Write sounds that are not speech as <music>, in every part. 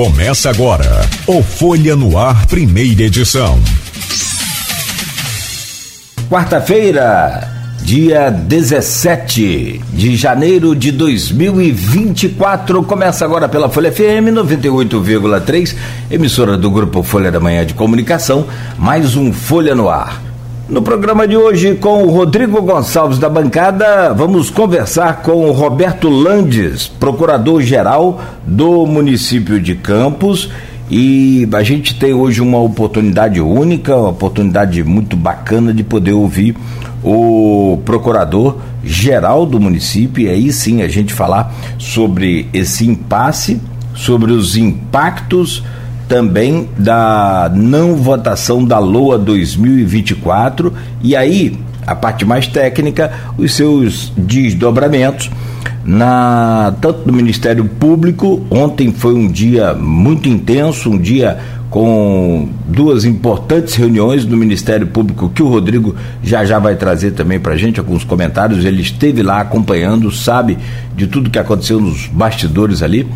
Começa agora o Folha no Ar, primeira edição. Quarta-feira, dia 17 de janeiro de 2024. Começa agora pela Folha FM 98,3, emissora do Grupo Folha da Manhã de Comunicação. Mais um Folha no Ar. No programa de hoje, com o Rodrigo Gonçalves da bancada, vamos conversar com o Roberto Landes, procurador-geral do município de Campos. E a gente tem hoje uma oportunidade única, uma oportunidade muito bacana de poder ouvir o procurador-geral do município. E aí sim a gente falar sobre esse impasse, sobre os impactos também da não votação da LOA 2024 e aí a parte mais técnica, os seus desdobramentos na tanto no Ministério Público. Ontem foi um dia muito intenso, um dia com duas importantes reuniões do Ministério Público que o Rodrigo já já vai trazer também para gente alguns comentários. Ele esteve lá acompanhando, sabe de tudo que aconteceu nos bastidores ali,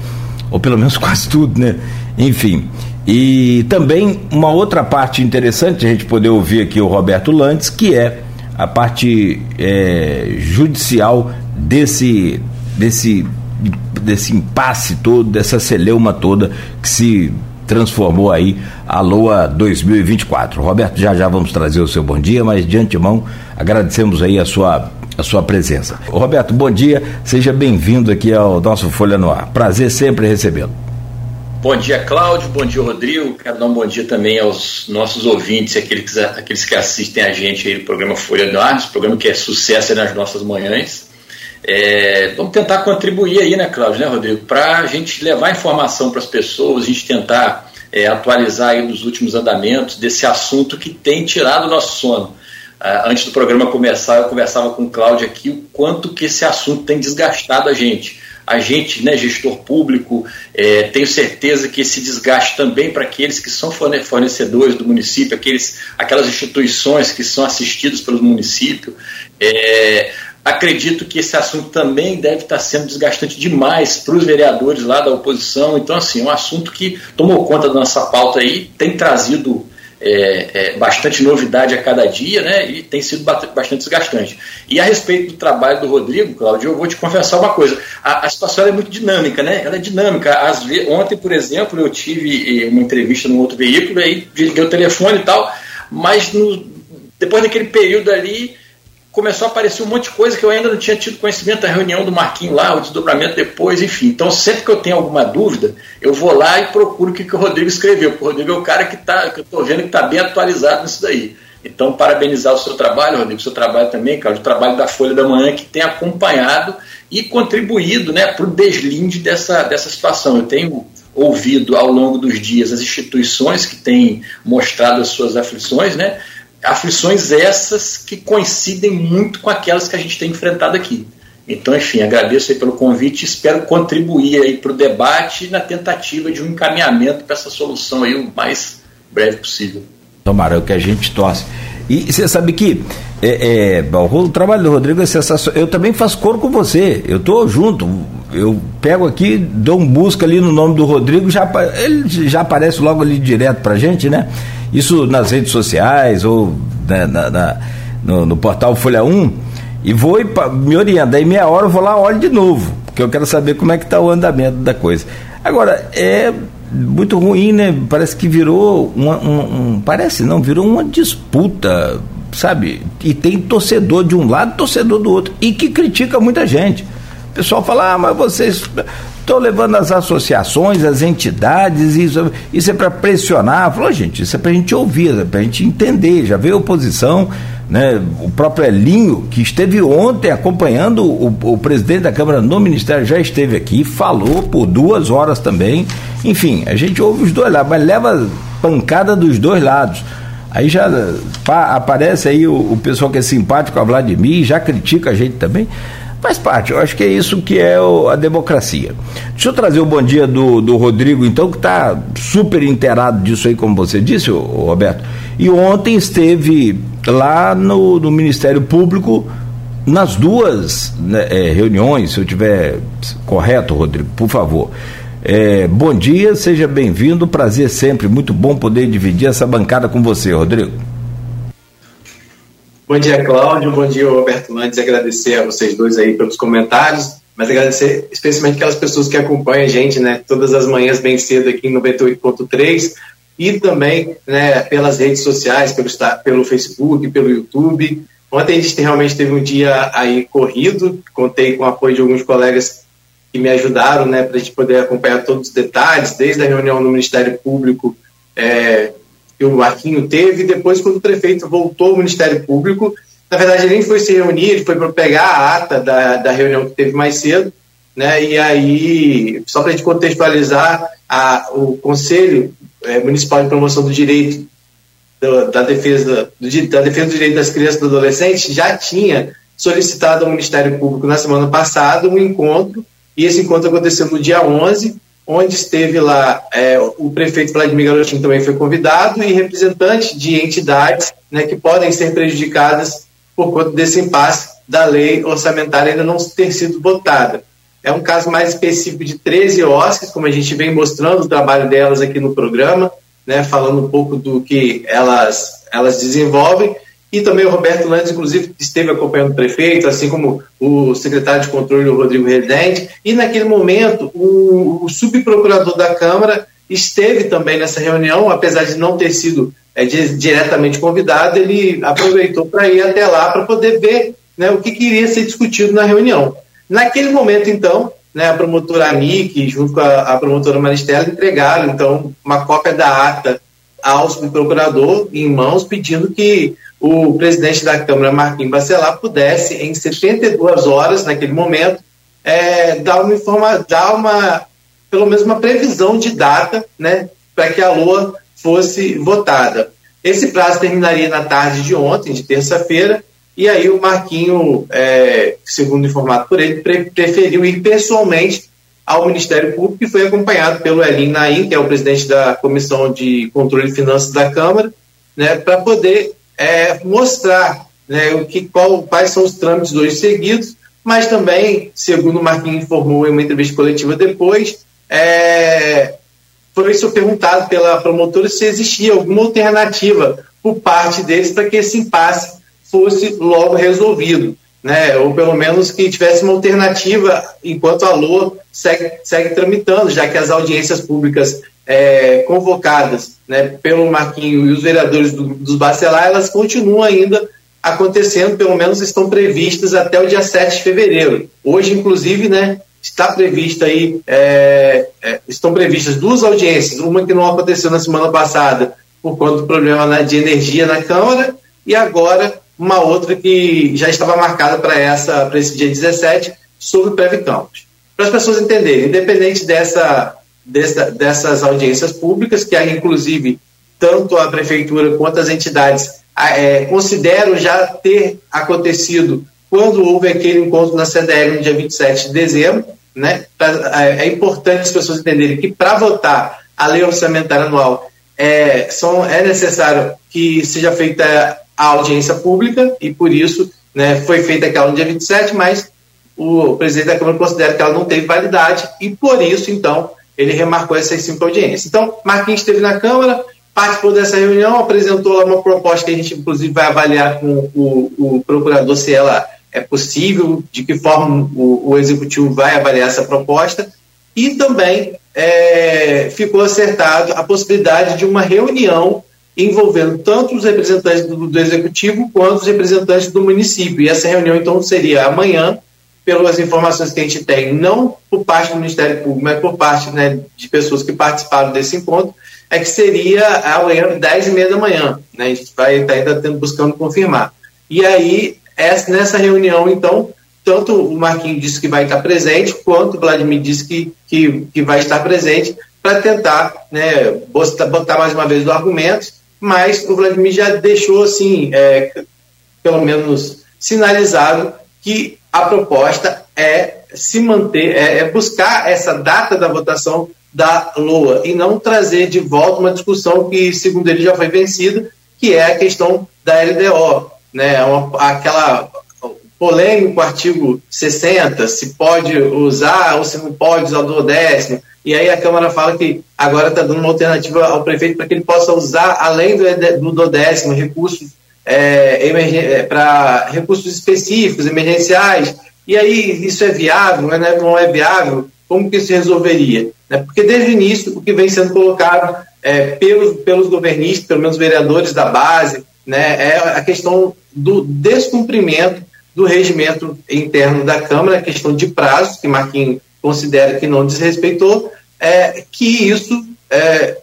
ou pelo menos <laughs> quase tudo, né? Enfim. E também uma outra parte interessante a gente poder ouvir aqui o Roberto Lantes, que é a parte é, judicial desse, desse, desse impasse todo, dessa celeuma toda que se transformou aí a LOA 2024. Roberto, já já vamos trazer o seu bom dia, mas de antemão agradecemos aí a sua a sua presença. Roberto, bom dia, seja bem-vindo aqui ao nosso Folha no Ar. Prazer sempre recebê-lo. Bom dia, Cláudio. Bom dia, Rodrigo. Quero dar um bom dia também aos nossos ouvintes, aqueles, aqueles que assistem a gente aí no programa Folha do Ar, programa que é sucesso nas nossas manhãs. É, vamos tentar contribuir aí, né, Cláudio, né, Rodrigo, para a gente levar informação para as pessoas, a gente tentar é, atualizar aí dos últimos andamentos desse assunto que tem tirado o nosso sono. Uh, antes do programa começar, eu conversava com o Cláudio aqui o quanto que esse assunto tem desgastado a gente a gente, né, gestor público, é, tenho certeza que esse desgaste também para aqueles que são fornecedores do município, aqueles, aquelas instituições que são assistidas pelo município. É, acredito que esse assunto também deve estar sendo desgastante demais para os vereadores lá da oposição. Então, assim, é um assunto que tomou conta da nossa pauta aí, tem trazido é, é, bastante novidade a cada dia, né? E tem sido bastante desgastante. E a respeito do trabalho do Rodrigo, Cláudio, eu vou te confessar uma coisa. A, a situação é muito dinâmica, né? Ela é dinâmica. Às vezes, ontem, por exemplo, eu tive eh, uma entrevista num outro veículo, aí desliguei o telefone e tal, mas no, depois daquele período ali começou a aparecer um monte de coisa que eu ainda não tinha tido conhecimento da reunião do Marquinho lá, o desdobramento depois, enfim. Então, sempre que eu tenho alguma dúvida, eu vou lá e procuro o que, que o Rodrigo escreveu, porque o Rodrigo é o cara que, tá, que eu estou vendo que está bem atualizado nisso daí. Então, parabenizar o seu trabalho, Rodrigo, o seu trabalho também, cara, o trabalho da Folha da Manhã, que tem acompanhado e contribuído né, para o deslinde dessa, dessa situação. Eu tenho ouvido ao longo dos dias as instituições que têm mostrado as suas aflições, né? Aflições essas que coincidem muito com aquelas que a gente tem enfrentado aqui. Então, enfim, agradeço aí pelo convite e espero contribuir aí para o debate na tentativa de um encaminhamento para essa solução aí o mais breve possível. Tomara, é o que a gente torce. E você sabe que é, é, o trabalho do Rodrigo é sensacional. Eu também faço coro com você. Eu tô junto. Eu pego aqui, dou um busca ali no nome do Rodrigo, já, ele já aparece logo ali direto pra gente, né? Isso nas redes sociais ou né, na, na, no, no, portal Folha 1 e vou e me orienta. Daí meia hora eu vou lá olho de novo, porque eu quero saber como é que está o andamento da coisa. Agora, é muito ruim, né? Parece que virou uma, um, um, parece não, virou uma disputa, sabe? E tem torcedor de um lado, torcedor do outro, e que critica muita gente. O pessoal fala, ah, mas vocês Estou levando as associações, as entidades, isso, isso é para pressionar. Falou, gente, isso é para a gente ouvir, é para a gente entender. Já veio a oposição, né? o próprio Elinho, que esteve ontem acompanhando o, o presidente da Câmara no Ministério, já esteve aqui, falou por duas horas também. Enfim, a gente ouve os dois lados, mas leva pancada dos dois lados. Aí já pá, aparece aí o, o pessoal que é simpático a Vladimir, já critica a gente também. Faz parte, eu acho que é isso que é o, a democracia. Deixa eu trazer o bom dia do, do Rodrigo, então, que está super inteirado disso aí, como você disse, o, Roberto. E ontem esteve lá no, no Ministério Público, nas duas né, é, reuniões, se eu tiver correto, Rodrigo, por favor. É, bom dia, seja bem-vindo, prazer sempre, muito bom poder dividir essa bancada com você, Rodrigo. Bom dia, Cláudio, bom dia, Roberto Antes agradecer a vocês dois aí pelos comentários, mas agradecer especialmente aquelas pessoas que acompanham a gente, né, todas as manhãs bem cedo aqui em 98.3 e também, né, pelas redes sociais, pelo, pelo Facebook, pelo YouTube. Ontem a gente realmente teve um dia aí corrido, contei com o apoio de alguns colegas que me ajudaram né, para a gente poder acompanhar todos os detalhes, desde a reunião no Ministério Público é, que o Marquinho teve, depois quando o prefeito voltou ao Ministério Público, na verdade ele nem foi se reunir, ele foi para pegar a ata da, da reunião que teve mais cedo, né, e aí, só para a gente contextualizar, a, o Conselho é, Municipal de Promoção do Direito do, da, defesa, do, da defesa do direito das crianças e dos adolescentes já tinha solicitado ao Ministério Público na semana passada um encontro e esse encontro aconteceu no dia 11, onde esteve lá é, o prefeito Vladimir Garotinho também foi convidado e representantes de entidades né, que podem ser prejudicadas por conta desse impasse da lei orçamentária ainda não ter sido votada. É um caso mais específico de 13 OSCs, como a gente vem mostrando o trabalho delas aqui no programa, né, falando um pouco do que elas, elas desenvolvem, e também o Roberto Landes, inclusive, esteve acompanhando o prefeito, assim como o secretário de controle, o Rodrigo Redente, e naquele momento o, o subprocurador da Câmara esteve também nessa reunião, apesar de não ter sido é, diretamente convidado, ele aproveitou para ir até lá para poder ver né, o que queria ser discutido na reunião. Naquele momento, então, né, a promotora Anique, junto com a, a promotora Maristela, entregaram então uma cópia da ata ao subprocurador em mãos, pedindo que o presidente da Câmara, Marquinhos Bacelar, pudesse, em 72 horas, naquele momento, é, dar, uma informa, dar uma, pelo menos uma previsão de data né, para que a LOA fosse votada. Esse prazo terminaria na tarde de ontem, de terça-feira, e aí o Marquinho, é, segundo informado por ele, pre preferiu ir pessoalmente ao Ministério Público e foi acompanhado pelo Elin Naim, que é o presidente da Comissão de Controle de Finanças da Câmara, né, para poder é, mostrar né, o que, qual, quais são os trâmites hoje seguidos, mas também, segundo o Marquinhos informou em uma entrevista coletiva depois, é, foi isso perguntado pela promotora se existia alguma alternativa por parte deles para que esse impasse fosse logo resolvido, né? ou pelo menos que tivesse uma alternativa enquanto a LOA segue, segue tramitando, já que as audiências públicas é, convocadas né, pelo Marquinho e os vereadores do, dos Bacelar, elas continuam ainda acontecendo, pelo menos estão previstas até o dia 7 de fevereiro. Hoje, inclusive, né, está prevista aí, é, é, estão previstas duas audiências, uma que não aconteceu na semana passada por conta do problema né, de energia na Câmara, e agora uma outra que já estava marcada para essa para esse dia 17 sobre o Previcampos. Para as pessoas entenderem, independente dessa dessa, dessas audiências públicas, que inclusive, tanto a prefeitura quanto as entidades é, consideram já ter acontecido quando houve aquele encontro na CDL no dia 27 de dezembro. Né? É, é importante as pessoas entenderem que para votar a lei orçamentária anual é, são, é necessário que seja feita a audiência pública e por isso né, foi feita aquela no dia 27, mas o presidente da Câmara considera que ela não teve validade e por isso, então, ele remarcou essas cinco audiências. Então, Marquinhos esteve na Câmara, participou dessa reunião, apresentou lá uma proposta que a gente, inclusive, vai avaliar com o, o procurador se ela é possível, de que forma o, o executivo vai avaliar essa proposta, e também é, ficou acertado a possibilidade de uma reunião envolvendo tanto os representantes do, do executivo quanto os representantes do município. E essa reunião, então, seria amanhã, pelas informações que a gente tem, não por parte do Ministério Público, mas por parte né, de pessoas que participaram desse encontro, é que seria amanhã, 10 e meia da manhã. Né? A gente vai estar ainda tendo, buscando confirmar. E aí, essa, nessa reunião, então, tanto o Marquinhos disse que vai estar presente, quanto o Vladimir disse que, que, que vai estar presente para tentar né, botar, botar, mais uma vez o argumento, mas o Vladimir já deixou, assim, é, pelo menos sinalizado, que a proposta é se manter, é, é, buscar essa data da votação da LOA e não trazer de volta uma discussão que, segundo ele, já foi vencida, que é a questão da LDO, né? Uma, aquela polêmico artigo 60, se pode usar ou se não pode usar o duodécimo, e aí a Câmara fala que agora está dando uma alternativa ao prefeito para que ele possa usar, além do, do duodécimo, recursos é, é para recursos específicos, emergenciais, e aí isso é viável, não é, não é viável? Como que isso resolveria? Né? Porque desde o início o que vem sendo colocado é, pelos, pelos governistas, pelo menos vereadores da base, né, é a questão do descumprimento do regimento interno da Câmara, a questão de prazos, que Marquinhos considera que não desrespeitou, é, que isso, é,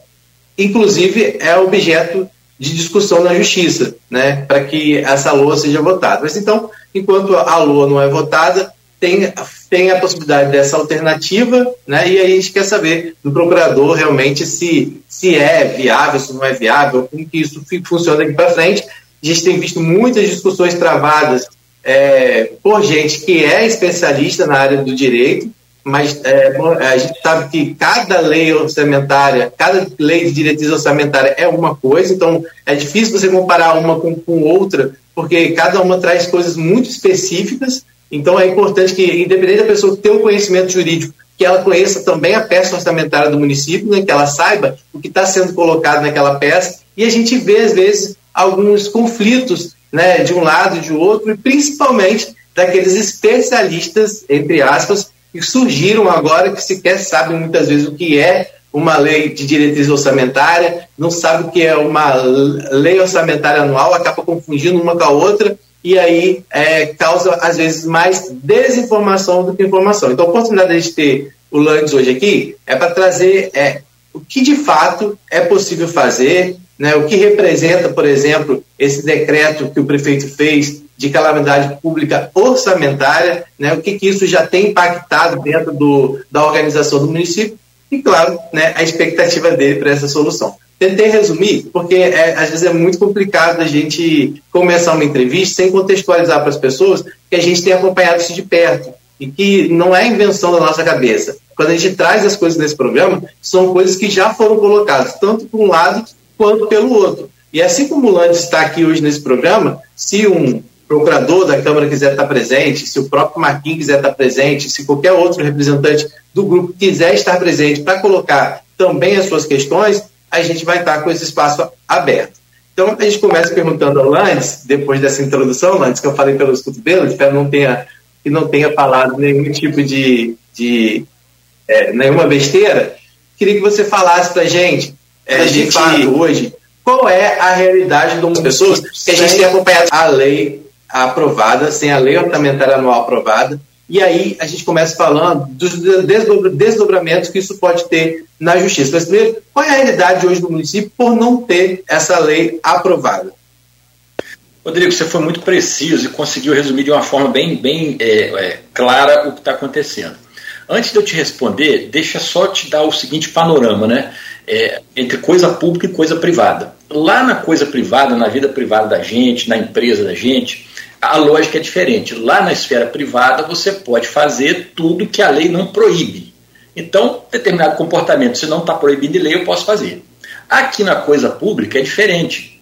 inclusive, é objeto de discussão na Justiça, né, para que essa LOA seja votada. Mas então, enquanto a LOA não é votada, tem, tem a possibilidade dessa alternativa, né, e aí a gente quer saber do procurador realmente se, se é viável, se não é viável, como que isso funciona daqui para frente. A gente tem visto muitas discussões travadas é, por gente que é especialista na área do direito, mas é, a gente sabe que cada lei orçamentária, cada lei de diretriz orçamentária é uma coisa, então é difícil você comparar uma com, com outra, porque cada uma traz coisas muito específicas, então é importante que, independente da pessoa ter um conhecimento jurídico, que ela conheça também a peça orçamentária do município, né, que ela saiba o que está sendo colocado naquela peça, e a gente vê, às vezes, alguns conflitos né, de um lado e de outro, e principalmente daqueles especialistas, entre aspas, que surgiram agora, que sequer sabem muitas vezes o que é uma lei de diretriz orçamentária, não sabe o que é uma lei orçamentária anual, acaba confundindo uma com a outra, e aí é, causa, às vezes, mais desinformação do que informação. Então, a oportunidade de ter o Landes hoje aqui é para trazer é, o que de fato é possível fazer, né, o que representa, por exemplo, esse decreto que o prefeito fez de calamidade pública orçamentária, né, o que, que isso já tem impactado dentro do, da organização do município e, claro, né, a expectativa dele para essa solução. Tentei resumir, porque é, às vezes é muito complicado a gente começar uma entrevista sem contextualizar para as pessoas que a gente tem acompanhado isso de perto e que não é invenção da nossa cabeça. Quando a gente traz as coisas nesse programa, são coisas que já foram colocadas, tanto por um lado quanto pelo outro. E assim como o Landes está aqui hoje nesse programa, se um procurador da Câmara quiser estar presente, se o próprio Marquinhos quiser estar presente, se qualquer outro representante do grupo quiser estar presente para colocar também as suas questões, a gente vai estar com esse espaço aberto. Então, a gente começa perguntando ao Landes, depois dessa introdução, Landes, que eu falei pelos cotovelos, espero não tenha, que não tenha falado nenhum tipo de, de é, nenhuma besteira, queria que você falasse para a gente, é, de fato, hoje, qual é a realidade das pessoas que a gente tem acompanhado a lei aprovada, sem a lei orçamentária anual aprovada, e aí a gente começa falando dos desdobramentos que isso pode ter na justiça. Mas primeiro, qual é a realidade hoje do município por não ter essa lei aprovada? Rodrigo, você foi muito preciso e conseguiu resumir de uma forma bem, bem é, é, clara o que está acontecendo. Antes de eu te responder, deixa só te dar o seguinte panorama, né? É, entre coisa pública e coisa privada. Lá na coisa privada, na vida privada da gente, na empresa da gente, a lógica é diferente. Lá na esfera privada, você pode fazer tudo que a lei não proíbe. Então, determinado comportamento, se não está proibido de lei, eu posso fazer. Aqui na coisa pública é diferente.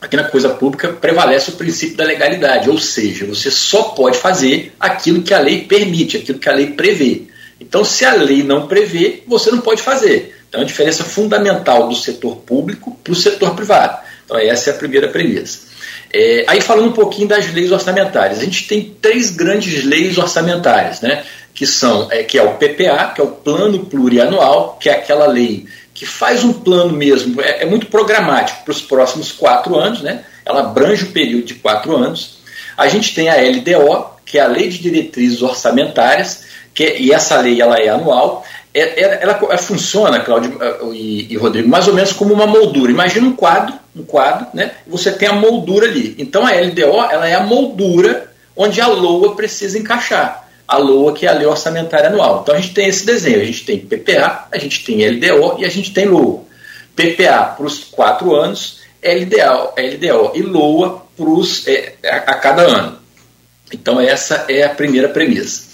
Aqui na coisa pública prevalece o princípio da legalidade, ou seja, você só pode fazer aquilo que a lei permite, aquilo que a lei prevê. Então, se a lei não prevê, você não pode fazer. Então, é a diferença fundamental do setor público para o setor privado. Então, essa é a primeira premissa. É, aí falando um pouquinho das leis orçamentárias, a gente tem três grandes leis orçamentárias, né? Que são, é, que é o PPA, que é o Plano Plurianual, que é aquela lei que faz um plano mesmo, é, é muito programático para os próximos quatro anos, né? Ela abrange o período de quatro anos. A gente tem a LDO, que é a Lei de Diretrizes Orçamentárias, que, é, e essa lei ela é anual. É, é, ela, ela, funciona, Cláudio e, e Rodrigo, mais ou menos como uma moldura. Imagina um quadro um quadro, né? Você tem a moldura ali. Então a LDO ela é a moldura onde a LOA precisa encaixar. A LOA que é a lei orçamentária anual. Então a gente tem esse desenho, a gente tem PPA, a gente tem LDO e a gente tem LOA. PPA para os quatro anos, LDO, LDO e LOA pros, é, a, a cada ano. Então essa é a primeira premissa.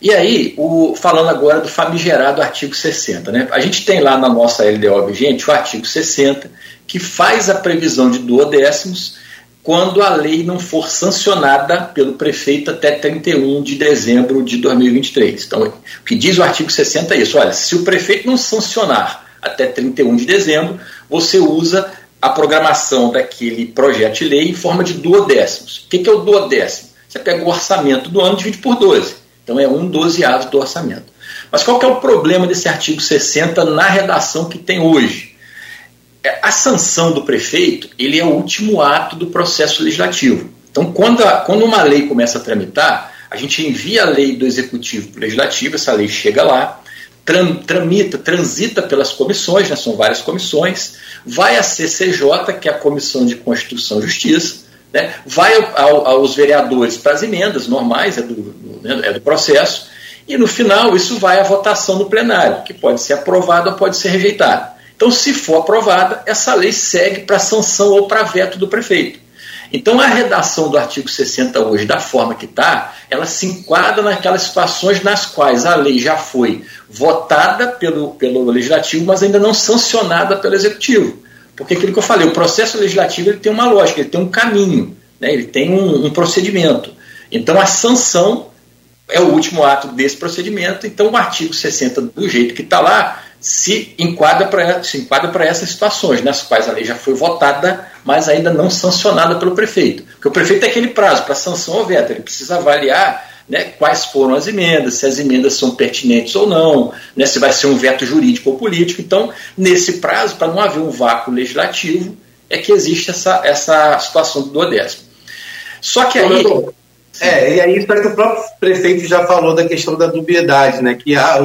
E aí, o, falando agora do famigerado artigo 60, né? A gente tem lá na nossa LDO vigente o artigo 60, que faz a previsão de duodécimos quando a lei não for sancionada pelo prefeito até 31 de dezembro de 2023. Então, o que diz o artigo 60 é isso: olha, se o prefeito não sancionar até 31 de dezembro, você usa a programação daquele projeto de lei em forma de duodécimos. O que é o duodécimo? Você pega o orçamento do ano e divide por 12. Então é um dozeado do orçamento. Mas qual que é o problema desse artigo 60 na redação que tem hoje? É, a sanção do prefeito ele é o último ato do processo legislativo. Então, quando, a, quando uma lei começa a tramitar, a gente envia a lei do executivo para o legislativo, essa lei chega lá, tram, tramita, transita pelas comissões, né, são várias comissões, vai à CCJ, que é a Comissão de Constituição e Justiça, né, vai ao, aos vereadores para as emendas normais, é do, né, é do processo, e no final isso vai à votação no plenário, que pode ser aprovada ou pode ser rejeitada. Então, se for aprovada, essa lei segue para sanção ou para veto do prefeito. Então, a redação do artigo 60 hoje, da forma que está, ela se enquadra naquelas situações nas quais a lei já foi votada pelo, pelo legislativo, mas ainda não sancionada pelo executivo. Porque aquilo que eu falei, o processo legislativo ele tem uma lógica, ele tem um caminho, né, ele tem um, um procedimento. Então a sanção é o último ato desse procedimento, então o artigo 60, do jeito que está lá, se enquadra para essas situações, nas quais a lei já foi votada, mas ainda não sancionada pelo prefeito. Porque o prefeito tem aquele prazo para sanção ou veto, ele precisa avaliar né, quais foram as emendas, se as emendas são pertinentes ou não, né, se vai ser um veto jurídico ou político. Então, nesse prazo, para não haver um vácuo legislativo, é que existe essa, essa situação do duodécimo. Só que aí. É, e aí, só que o próprio prefeito já falou da questão da dubiedade, né? Que há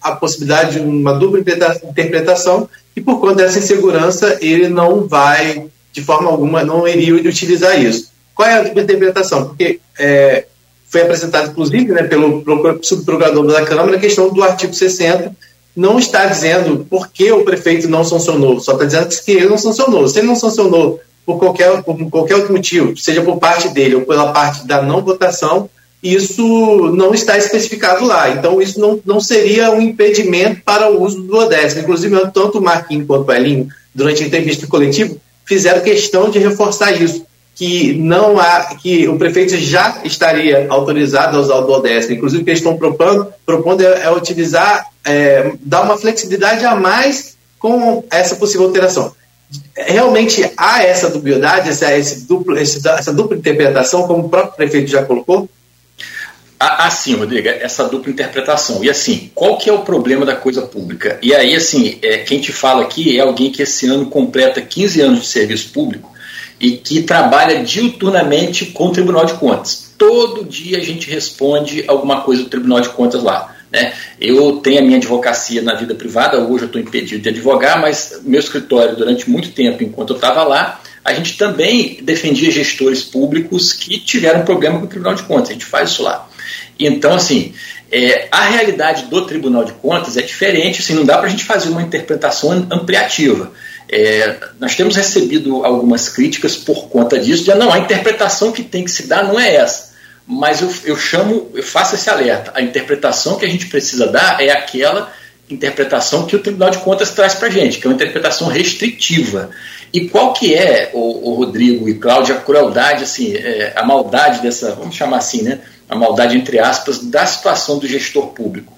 a possibilidade de uma dupla interpretação e por conta dessa insegurança ele não vai, de forma alguma, não iria utilizar isso. Qual é a dupla interpretação? Porque é, foi apresentado, inclusive, né, pelo subprocurador da Câmara, a questão do artigo 60, não está dizendo por que o prefeito não sancionou, só está dizendo que ele não sancionou. Se ele não sancionou por qualquer, por qualquer outro motivo, seja por parte dele ou pela parte da não votação, isso não está especificado lá. Então, isso não, não seria um impedimento para o uso do duodécimo. Inclusive, tanto o Marquinhos quanto o Elinho, durante a entrevista coletiva, fizeram questão de reforçar isso que não há, que o prefeito já estaria autorizado a usar o duodécimo. Inclusive, o que eles estão propondo, propondo é, é utilizar, é, dar uma flexibilidade a mais com essa possível alteração. Realmente há essa dubiedade, essa, esse duplo, essa dupla interpretação, como o próprio prefeito já colocou? Assim, Rodrigo, essa dupla interpretação. E assim, qual que é o problema da coisa pública? E aí, assim, é, quem te fala aqui é alguém que esse ano completa 15 anos de serviço público e que trabalha diuturnamente com o Tribunal de Contas. Todo dia a gente responde alguma coisa do Tribunal de Contas lá. Né? Eu tenho a minha advocacia na vida privada, hoje eu estou impedido de advogar, mas meu escritório, durante muito tempo, enquanto eu estava lá, a gente também defendia gestores públicos que tiveram problema com o Tribunal de Contas, a gente faz isso lá. Então, assim, é, a realidade do Tribunal de Contas é diferente, assim, não dá para a gente fazer uma interpretação ampliativa. É, nós temos recebido algumas críticas por conta disso, de não, a interpretação que tem que se dar não é essa. Mas eu, eu chamo, eu faço esse alerta. A interpretação que a gente precisa dar é aquela interpretação que o Tribunal de Contas traz para a gente, que é uma interpretação restritiva. E qual que é, o, o Rodrigo e Cláudia, a crueldade, assim, é, a maldade dessa, vamos chamar assim, né? A maldade, entre aspas, da situação do gestor público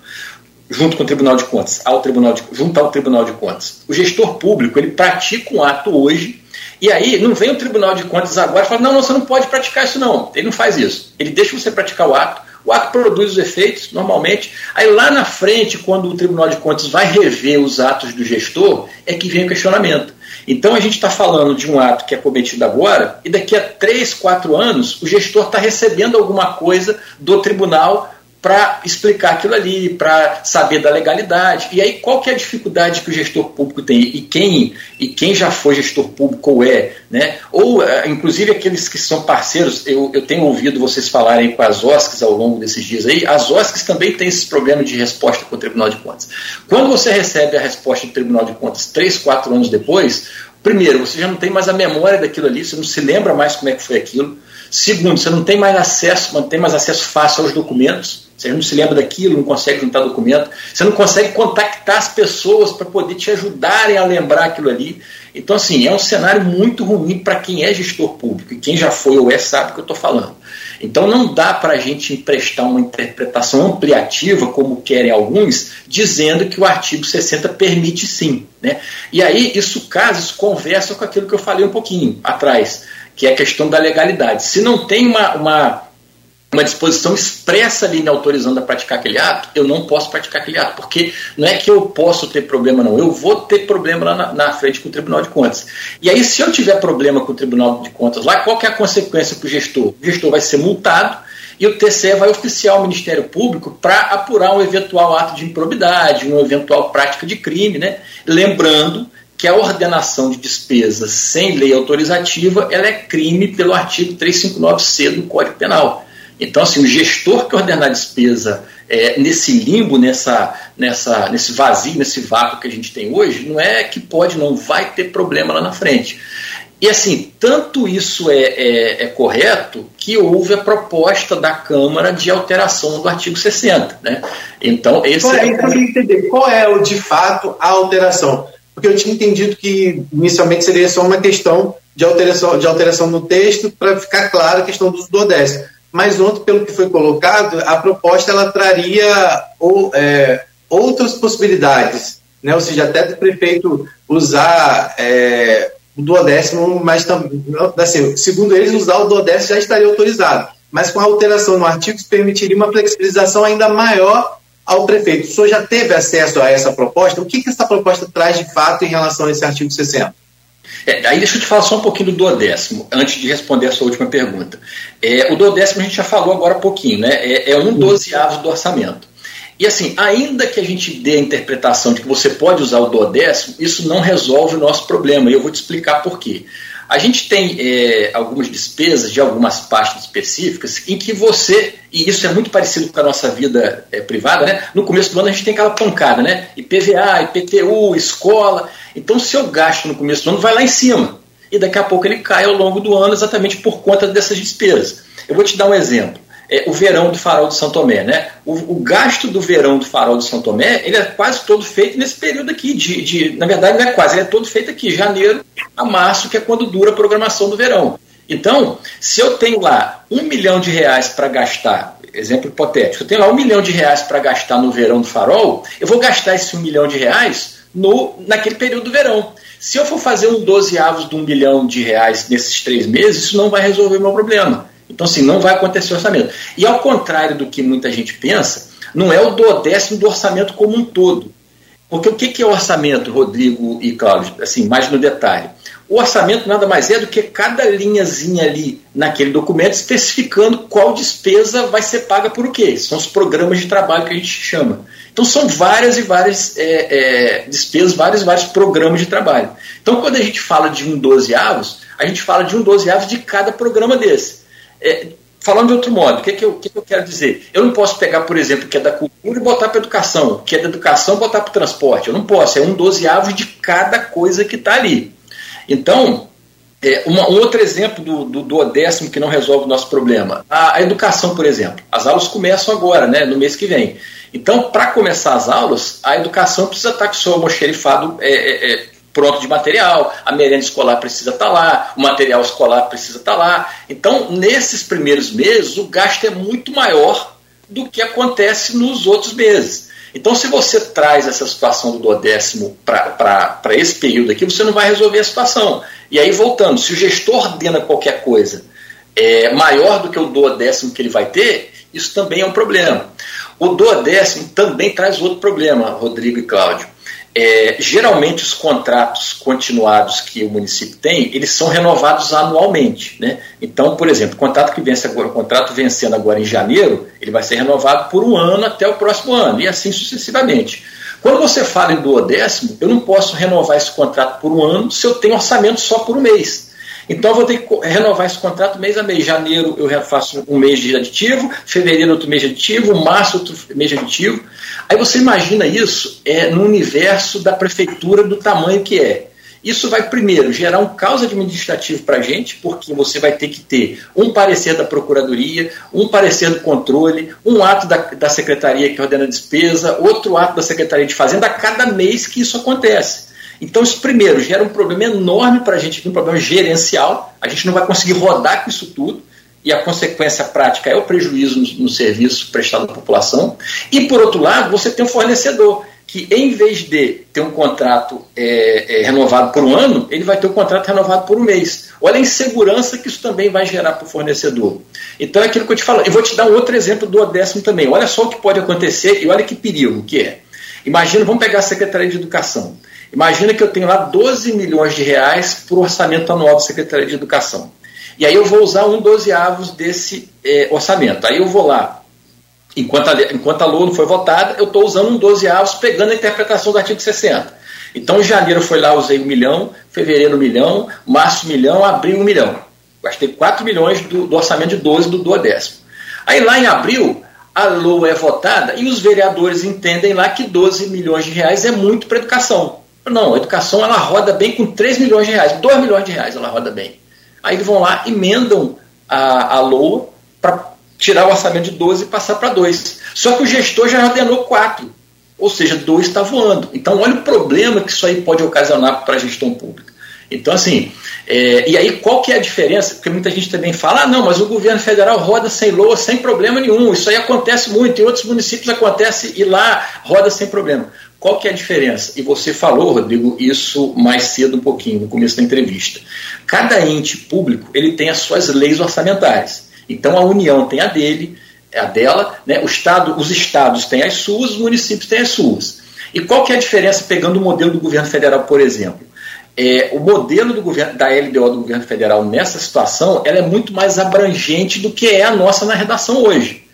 junto com o Tribunal de Contas, ao Tribunal de, junto ao Tribunal de Contas. O gestor público, ele pratica um ato hoje, e aí não vem o Tribunal de Contas agora e fala, não, não, você não pode praticar isso não. Ele não faz isso. Ele deixa você praticar o ato, o ato produz os efeitos, normalmente. Aí lá na frente, quando o Tribunal de Contas vai rever os atos do gestor, é que vem o questionamento. Então a gente está falando de um ato que é cometido agora, e daqui a três, quatro anos, o gestor está recebendo alguma coisa do tribunal para explicar aquilo ali, para saber da legalidade. E aí, qual que é a dificuldade que o gestor público tem? E quem, e quem já foi gestor público ou é, né? Ou, eh, inclusive, aqueles que são parceiros, eu, eu tenho ouvido vocês falarem com as OSCs ao longo desses dias aí, as OSCs também têm esse problema de resposta com o Tribunal de Contas. Quando você recebe a resposta do Tribunal de Contas três, quatro anos depois, primeiro, você já não tem mais a memória daquilo ali, você não se lembra mais como é que foi aquilo. Segundo, você não tem mais acesso, não tem mais acesso fácil aos documentos Você não se lembra daquilo, não consegue juntar documento, você não consegue contactar as pessoas para poder te ajudarem a lembrar aquilo ali. Então, assim, é um cenário muito ruim para quem é gestor público, e quem já foi ou é sabe o que eu estou falando. Então, não dá para a gente emprestar uma interpretação ampliativa, como querem alguns, dizendo que o artigo 60 permite sim. Né? E aí, isso casa, isso conversa com aquilo que eu falei um pouquinho atrás, que é a questão da legalidade. Se não tem uma, uma uma disposição expressa ali me autorizando a praticar aquele ato, eu não posso praticar aquele ato, porque não é que eu posso ter problema, não, eu vou ter problema lá na, na frente com o Tribunal de Contas. E aí, se eu tiver problema com o Tribunal de Contas lá, qual que é a consequência para o gestor? O gestor vai ser multado e o TCE vai oficiar o Ministério Público para apurar um eventual ato de improbidade, uma eventual prática de crime, né? Lembrando que a ordenação de despesas sem lei autorizativa ela é crime pelo artigo 359C do Código Penal. Então, assim, o gestor que ordenar a despesa é, nesse limbo, nessa, nessa, nesse vazio, nesse vácuo que a gente tem hoje, não é que pode, não vai ter problema lá na frente. E assim, tanto isso é, é, é, correto que houve a proposta da Câmara de alteração do artigo 60. Né? Então, esse qual é, é... Eu entender qual é o, de fato a alteração. Porque eu tinha entendido que inicialmente seria só uma questão de alteração, de alteração no texto para ficar clara a questão dos duodécimos mas ontem, pelo que foi colocado, a proposta ela traria ou, é, outras possibilidades, né? ou seja, até do prefeito usar é, o duodécimo, mas também, assim, segundo eles, usar o duodécimo já estaria autorizado, mas com a alteração no artigo permitiria uma flexibilização ainda maior ao prefeito. O senhor já teve acesso a essa proposta? O que, que essa proposta traz de fato em relação a esse artigo 60? É, aí deixa eu te falar só um pouquinho do duodécimo, antes de responder a sua última pergunta. É, o duodécimo a gente já falou agora há pouquinho, né? É, é um dozeavo do orçamento. E assim, ainda que a gente dê a interpretação de que você pode usar o duodécimo, isso não resolve o nosso problema, e eu vou te explicar por quê. A gente tem é, algumas despesas de algumas pastas específicas em que você, e isso é muito parecido com a nossa vida é, privada, né? No começo do ano a gente tem aquela pancada, né? IPVA, IPTU, escola. Então, se eu gasto no começo do ano, vai lá em cima. E daqui a pouco ele cai ao longo do ano exatamente por conta dessas despesas. Eu vou te dar um exemplo é, o verão do farol de São Tomé. Né? O, o, gasto do verão do farol de São Tomé ele é quase todo feito nesse período aqui. De, de, na verdade, não é quase, ele é todo feito aqui, janeiro a março, que é quando dura a programação do verão. Então, se eu tenho lá um milhão de reais para gastar, exemplo hipotético, eu tenho lá um milhão de reais para gastar no verão do farol, eu vou gastar esse um milhão de reais no, naquele período do verão. Se eu for fazer um 12 avos de um milhão de reais nesses três meses, isso não vai resolver o meu problema. Então, assim, não vai acontecer orçamento. E ao contrário do que muita gente pensa, não é o duodécimo do orçamento como um todo. Porque o que é orçamento, Rodrigo e Cláudio? Assim, mais no detalhe. O orçamento nada mais é do que cada linhazinha ali naquele documento especificando qual despesa vai ser paga por o quê. São os programas de trabalho que a gente chama. Então são várias e várias é, é, despesas, vários e vários programas de trabalho. Então quando a gente fala de um 12 avos, a gente fala de um 12 avos de cada programa desse. É, falando de outro modo, o que, que, eu, que, que eu quero dizer? Eu não posso pegar, por exemplo, o que é da cultura e botar para educação, o que é da educação botar para o transporte. Eu não posso, é um dozeavo de cada coisa que está ali. Então, é, uma, um outro exemplo do, do, do décimo que não resolve o nosso problema. A, a, educação, por exemplo. As aulas começam agora, né, no mês que vem. Então, para começar as aulas, a educação precisa estar com o seu almoxerifado é, é, é pronto de material, a merenda escolar precisa estar tá lá, o material escolar precisa estar tá lá. Então, nesses primeiros meses, o gasto é muito maior do que acontece nos outros meses. Então, se você traz essa situação do duodécimo para esse período aqui, você não vai resolver a situação. E aí, voltando, se o gestor ordena qualquer coisa é, maior do que o duodécimo que ele vai ter, isso também é um problema. O duodécimo também traz outro problema, Rodrigo e Cláudio é, geralmente os contratos continuados que o município tem, eles são renovados anualmente. Né? Então, por exemplo, o contrato que vence agora, o contrato vencendo agora em janeiro, ele vai ser renovado por um ano até o próximo ano, e assim sucessivamente. Quando você fala em duodécimo, eu não posso renovar esse contrato por um ano se eu tenho orçamento só por um mês. Então eu vou ter que renovar esse contrato mês a mês. Janeiro eu faço um mês de aditivo, fevereiro outro mês de aditivo, março outro mês de aditivo. Aí você imagina isso é, no universo da prefeitura do tamanho que é. Isso vai, primeiro, gerar um caos administrativo para a gente, porque você vai ter que ter um parecer da Procuradoria, um parecer do controle, um ato da, da Secretaria que ordena a despesa, outro ato da Secretaria de Fazenda a cada mês que isso acontece. Então, isso, primeiro, gera um problema enorme para a gente, um problema gerencial. A gente não vai conseguir rodar com isso tudo e a consequência prática é o prejuízo no, no, serviço prestado à população. E, por outro lado, você tem um fornecedor que, em vez de ter um contrato é, é, renovado por um ano, ele vai ter um contrato renovado por um mês. Olha a insegurança que isso também vai gerar para o fornecedor. Então, é aquilo que eu te falo. Eu vou te dar um outro exemplo do Odécimo também. Olha só o que pode acontecer e olha que perigo que é. Imagina, vamos pegar a Secretaria de Educação. Imagina que eu tenho lá 12 milhões de reais para o orçamento anual da Secretaria de Educação. E aí eu vou usar um dozeavos desse é, orçamento. Aí eu vou lá, enquanto a, enquanto a LOA não foi votada, eu estou usando um dozeavos pegando a interpretação do artigo 60. Então, em janeiro foi lá, usei um milhão, fevereiro um milhão, março um milhão, abril um milhão. Gastei 4 milhões do, do orçamento de 12 do duodécimo. Aí lá em abril, a LOA é votada e os vereadores entendem lá que 12 milhões de reais é muito para educação. Não, a educação ela roda bem com 3 milhões de reais, 2 milhões de reais ela roda bem. Aí eles vão lá, emendam a, a LOA para tirar o orçamento de 12 e passar para 2. Só que o gestor já ordenou 4, ou seja, 2 está voando. Então, olha o problema que isso aí pode ocasionar para a gestão pública. Então, assim, é, e aí qual que é a diferença? Porque muita gente também fala, ah, não, mas o governo federal roda sem LOA, sem problema nenhum. Isso aí acontece muito, em outros municípios acontece e lá roda sem problema. Qual que é a diferença? E você falou, Rodrigo, isso mais cedo um pouquinho, no começo da entrevista. Cada ente público ele tem as suas leis orçamentárias. Então a União tem a dele, a dela, né? o estado, os estados têm as suas, os municípios têm as suas. E qual que é a diferença pegando o modelo do governo federal, por exemplo? É, o modelo do governo, da LDO do governo federal nessa situação ela é muito mais abrangente do que é a nossa na redação hoje.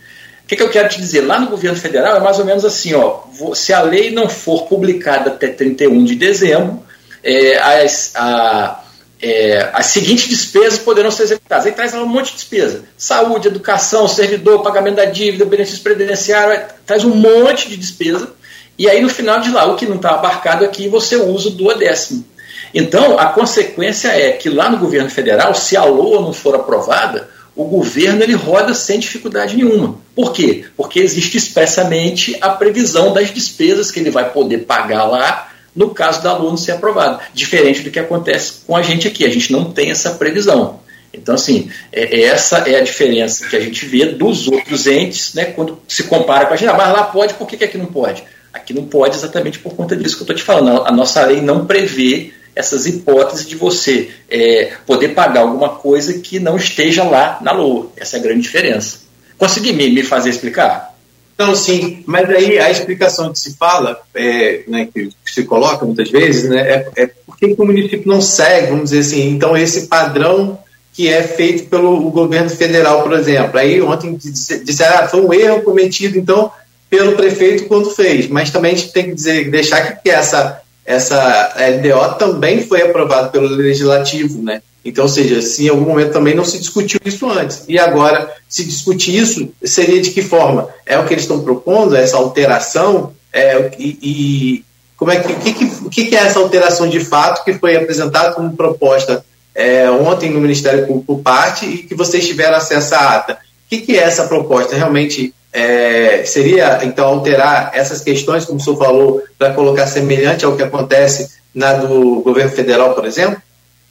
O que, que, eu quero te dizer? Lá no governo federal é mais ou menos assim: ó, se a lei não for publicada até 31 de dezembro, é, as, a, é, as seguintes despesas poderão ser executadas. Aí traz um monte de despesa: saúde, educação, servidor, pagamento da dívida, benefício previdenciário, traz um monte de despesa. E aí no final de lá, o que não está abarcado aqui, você usa o duodécimo. Então, a consequência é que lá no governo federal, se a LOA não for aprovada, o governo ele roda sem dificuldade nenhuma. Por quê? Porque existe expressamente a previsão das despesas que ele vai poder pagar lá no caso da aluno ser aprovado. Diferente do que acontece com a gente aqui. A gente não tem essa previsão. Então, assim, é, é essa é a diferença que a gente vê dos outros entes, né, quando se compara com a gente. Ah, mas lá pode, por que, que aqui não pode? Aqui não pode exatamente por conta disso que eu estou te falando. A nossa lei não prevê essas hipóteses de você é, poder pagar alguma coisa que não esteja lá na Lua. Essa é a grande diferença. Consegui me, me fazer explicar? Não, sim, mas aí a explicação que se fala, é, né, que se coloca muitas vezes, né, é, é por que o município não segue, vamos dizer assim, então esse padrão que é feito pelo governo federal, por exemplo. Aí ontem disseram, ah, foi um erro cometido, então, pelo prefeito quando fez, mas também a gente tem que dizer, deixar que essa essa LDO também foi aprovada pelo Legislativo, né? Então, ou seja, se em algum momento também não se discutiu isso antes. E agora, se discutir isso, seria de que forma? É o que eles estão propondo, essa alteração? É, e, e como é que, o, que, o que é essa alteração de fato que foi apresentada como proposta é, ontem no Ministério Público por parte e que vocês tiveram acesso à ata? O que, que é essa proposta? Realmente é, seria, então, alterar essas questões, como o senhor falou, para colocar semelhante ao que acontece na do governo federal, por exemplo?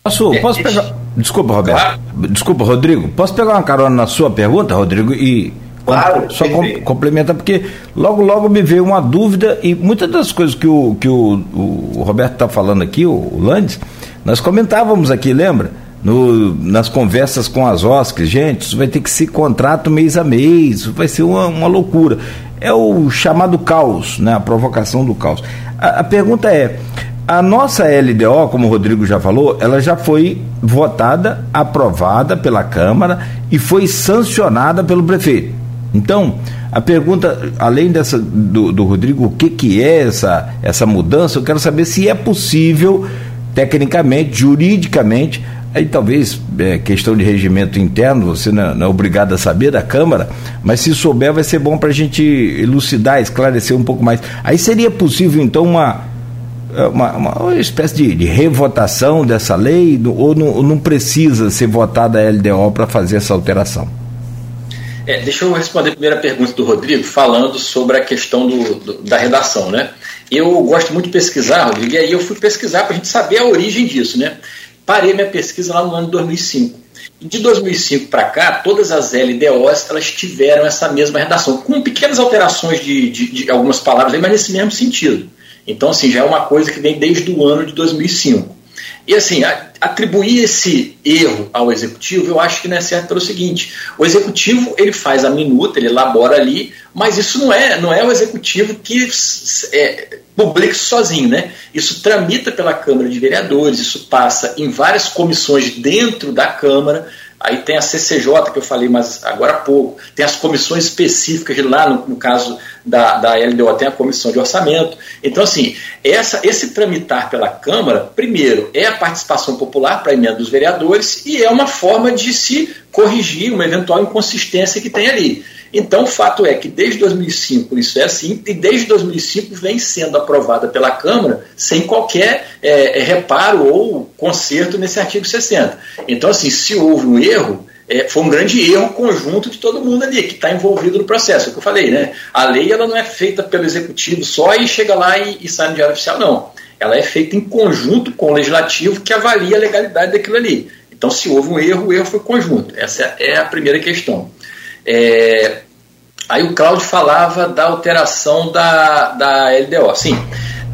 Posso, posso pegar. Desculpa, Roberto. Claro. Desculpa, Rodrigo. Posso pegar uma carona na sua pergunta, Rodrigo? E Claro, só com, complementa, porque logo, logo me veio uma dúvida e muitas das coisas que o, que o, o Roberto está falando aqui, o, o Landes, nós comentávamos aqui, lembra? No, nas conversas com as OSCs, gente, isso vai ter que ser contrato mês a mês, vai ser uma, uma loucura. É o chamado caos, né? a provocação do caos. A, a pergunta é: a nossa LDO, como o Rodrigo já falou, ela já foi votada, aprovada pela Câmara e foi sancionada pelo prefeito. Então, a pergunta, além dessa do, do Rodrigo, o que, que é essa, essa mudança, eu quero saber se é possível, tecnicamente, juridicamente, Aí talvez é, questão de regimento interno, você não, não, é obrigado a saber da Câmara, mas se souber vai ser bom para a gente elucidar, esclarecer um pouco mais. Aí seria possível então uma é uma, uma espécie de, de, revotação dessa lei ou não, não precisa ser votada a LDO para fazer essa alteração? É, deixa eu responder a primeira pergunta do Rodrigo, falando sobre a questão do, do, da redação. Né? Eu gosto muito de pesquisar, Rodrigo, e aí eu fui pesquisar para a gente saber a origem disso. Né? Parei minha pesquisa lá no ano de 2005. De 2005 para cá, todas as LDOs elas tiveram essa mesma redação, com pequenas alterações de, de, de algumas palavras, mas nesse mesmo sentido. Então, assim, já é uma coisa que vem desde o ano de 2005. E assim, atribuir esse erro ao executivo, eu acho que não é certo pelo seguinte: o executivo ele faz a minuta, ele elabora ali, mas isso não é, não é o executivo que é, publica sozinho, né? Isso tramita pela Câmara de Vereadores, isso passa em várias comissões dentro da Câmara. Aí tem a CCJ, que eu falei mas agora há pouco, tem as comissões específicas lá, no, no caso da, da LDO, tem a comissão de orçamento. Então, assim, essa, esse tramitar pela Câmara, primeiro, é a participação popular para a emenda dos vereadores e é uma forma de se corrigir uma eventual inconsistência que tem ali. Então, o fato é que desde 2005 isso é assim, e desde 2005 vem sendo aprovada pela Câmara sem qualquer é, é, reparo ou conserto nesse artigo 60. Então, assim, se houve um erro, é, foi um grande erro conjunto de todo mundo ali que está envolvido no processo. É o que eu falei, né? A lei ela não é feita pelo executivo só e chega lá e, e sai no diário oficial, não. Ela é feita em conjunto com o legislativo que avalia a legalidade daquilo ali. Então, se houve um erro, o erro foi conjunto. Essa é a primeira questão. É, Aí o Cláudio falava da alteração da, da LDO. Sim.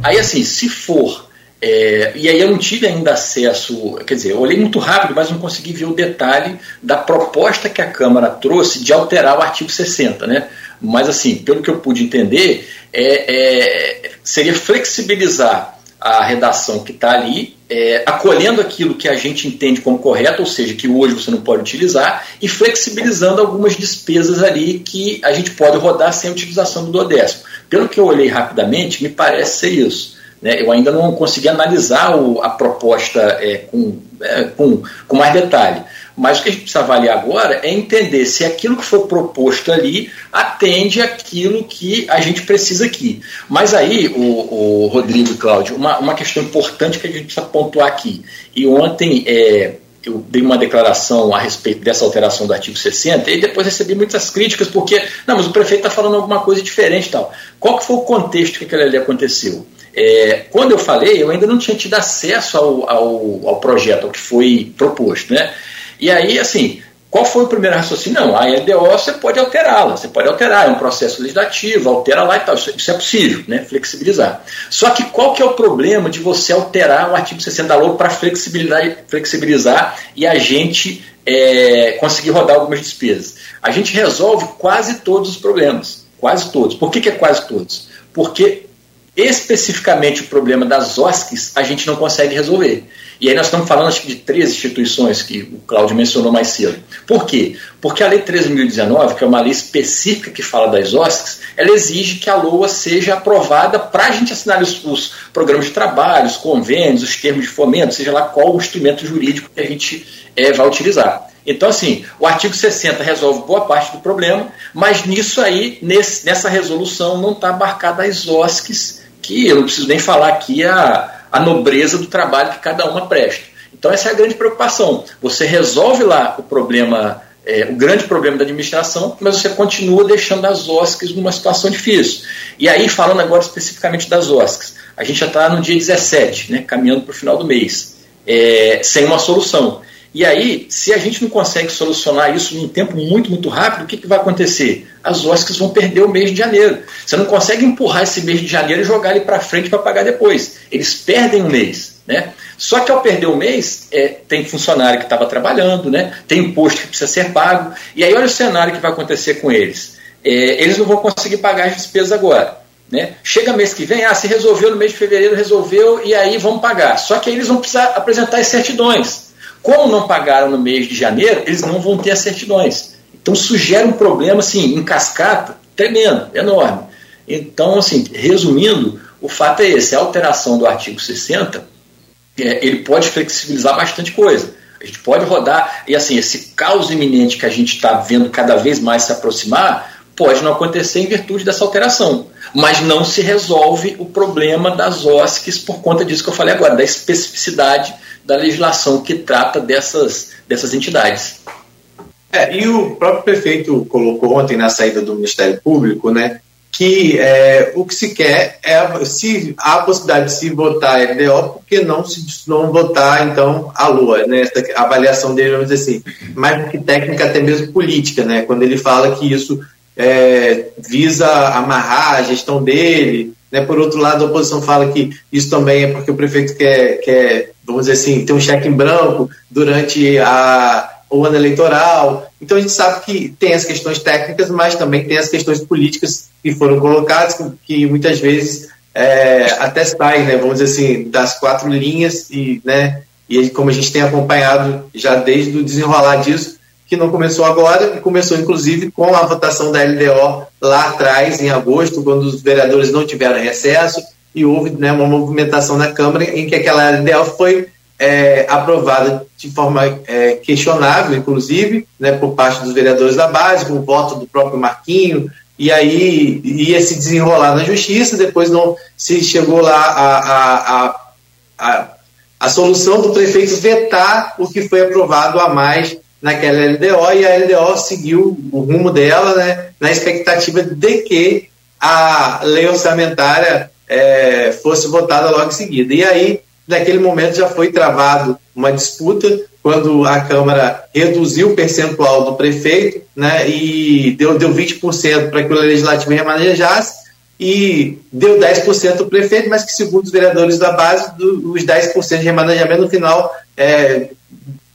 Aí, assim, se for. É, e aí eu não tive ainda acesso, quer dizer, eu olhei muito rápido, mas não consegui ver o detalhe da proposta que a Câmara trouxe de alterar o artigo 60, né? Mas assim, pelo que eu pude entender, é, é seria flexibilizar a redação que está ali, é, acolhendo aquilo que a gente entende como correto, ou seja, que hoje você não pode utilizar, e flexibilizando algumas despesas ali que a gente pode rodar sem utilização do duodécimo. Pelo que eu olhei rapidamente, me parece ser isso. Né? Eu ainda não consegui analisar o, a proposta é, com, é, com, com mais detalhe. Mas o que a gente precisa avaliar agora é entender se aquilo que foi proposto ali atende aquilo que a gente precisa aqui. Mas aí, o, o Rodrigo e Cláudio, uma, uma questão importante que a gente precisa pontuar aqui. E ontem é, eu dei uma declaração a respeito dessa alteração do artigo 60 e depois recebi muitas críticas porque, não, mas o prefeito está falando alguma coisa diferente tal. Qual que foi o contexto que aquilo ali aconteceu? É, quando eu falei, eu ainda não tinha tido acesso ao, ao, ao projeto, ao que foi proposto, né? E aí, assim, qual foi o primeiro raciocínio? Não, a LDO você pode alterá-la, você pode alterar, é um processo legislativo, altera lá e tal, isso, é possível, né? flexibilizar. Só que qual que é o problema de você alterar o artigo 60 da LOA para flexibilizar, flexibilizar e a gente é, conseguir rodar algumas despesas? A gente resolve quase todos os problemas, quase todos. Por que, que é quase todos? Porque especificamente o problema das OSCs a gente não consegue resolver. E aí nós estamos falando acho que de três instituições que o Cláudio mencionou mais cedo. Por quê? Porque a Lei 13.019, que é uma lei específica que fala das OSCs, ela exige que a LOA seja aprovada para a gente assinar os, os, programas de trabalho, os convênios, os termos de fomento, seja lá qual o instrumento jurídico que a gente é, vai utilizar. Então, assim, o artigo 60 resolve boa parte do problema, mas nisso aí, nesse, nessa resolução, não está abarcada as OSCs, que eu não preciso nem falar aqui a a nobreza do trabalho que cada uma presta. Então essa é a grande preocupação. Você resolve lá o problema, é, o grande problema da administração, mas você continua deixando as OSCs numa situação difícil. E aí, falando agora especificamente das OSCs, a gente já está no dia 17, né, caminhando para o final do mês, é, sem uma solução. E aí, se a gente não consegue solucionar isso em um tempo muito, muito rápido, o que, que vai acontecer? As OSCs vão perder o mês de janeiro. Você não consegue empurrar esse mês de janeiro e jogar ele para frente para pagar depois. Eles perdem um mês. Né? Só que ao perder o mês, é, tem funcionário que estava trabalhando, né? tem imposto que precisa ser pago. E aí olha o cenário que vai acontecer com eles. É, eles não vão conseguir pagar as despesas agora. Né? Chega mês que vem, ah, se resolveu no mês de fevereiro, resolveu, e aí vão pagar. Só que aí eles vão precisar apresentar as certidões. Como não pagaram no mês de janeiro, eles não vão ter as certidões. Então isso gera um problema assim, em cascata tremendo, enorme. Então, assim, resumindo, o fato é esse, a alteração do artigo 60, é, ele pode flexibilizar bastante coisa. A gente pode rodar, e assim, esse caos iminente que a gente está vendo cada vez mais se aproximar, Pode não acontecer em virtude dessa alteração, mas não se resolve o problema das OSCs por conta disso que eu falei agora, da especificidade da legislação que trata dessas, dessas entidades. É, e o próprio prefeito colocou ontem na saída do Ministério Público, né, que é, o que se quer é se há a possibilidade de se votar LDO, por que não se não votar então a Lua, né? Essa avaliação dele, vamos dizer assim, mais do que técnica, até mesmo política, né? Quando ele fala que isso é, visa amarrar a gestão dele, né? Por outro lado, a oposição fala que isso também é porque o prefeito quer, quer vamos dizer assim, ter um cheque em branco durante a o ano eleitoral. Então a gente sabe que tem as questões técnicas, mas também tem as questões políticas que foram colocadas, que muitas vezes é, até saem, né, vamos dizer assim, das quatro linhas e, né, e como a gente tem acompanhado já desde o desenrolar disso, que não começou agora, e começou inclusive com a votação da LDO lá atrás, em agosto, quando os vereadores não tiveram recesso, e houve né, uma movimentação na Câmara em que aquela LDO foi é, aprovada de forma é, questionável, inclusive, né, por parte dos vereadores da base, com o voto do próprio Marquinho, e aí ia se desenrolar na justiça, depois não se chegou lá a, a, a, a, a solução do prefeito vetar o que foi aprovado a mais naquela LDO, e a LDO seguiu o rumo dela, né, na expectativa de que a lei orçamentária é, fosse votada logo em seguida. E aí naquele momento já foi travado uma disputa quando a Câmara reduziu o percentual do prefeito né, e deu, deu 20% para que o Legislativo remanejasse e deu 10% do prefeito, mas que, segundo os vereadores da base, do, os 10% de remanejamento no final é,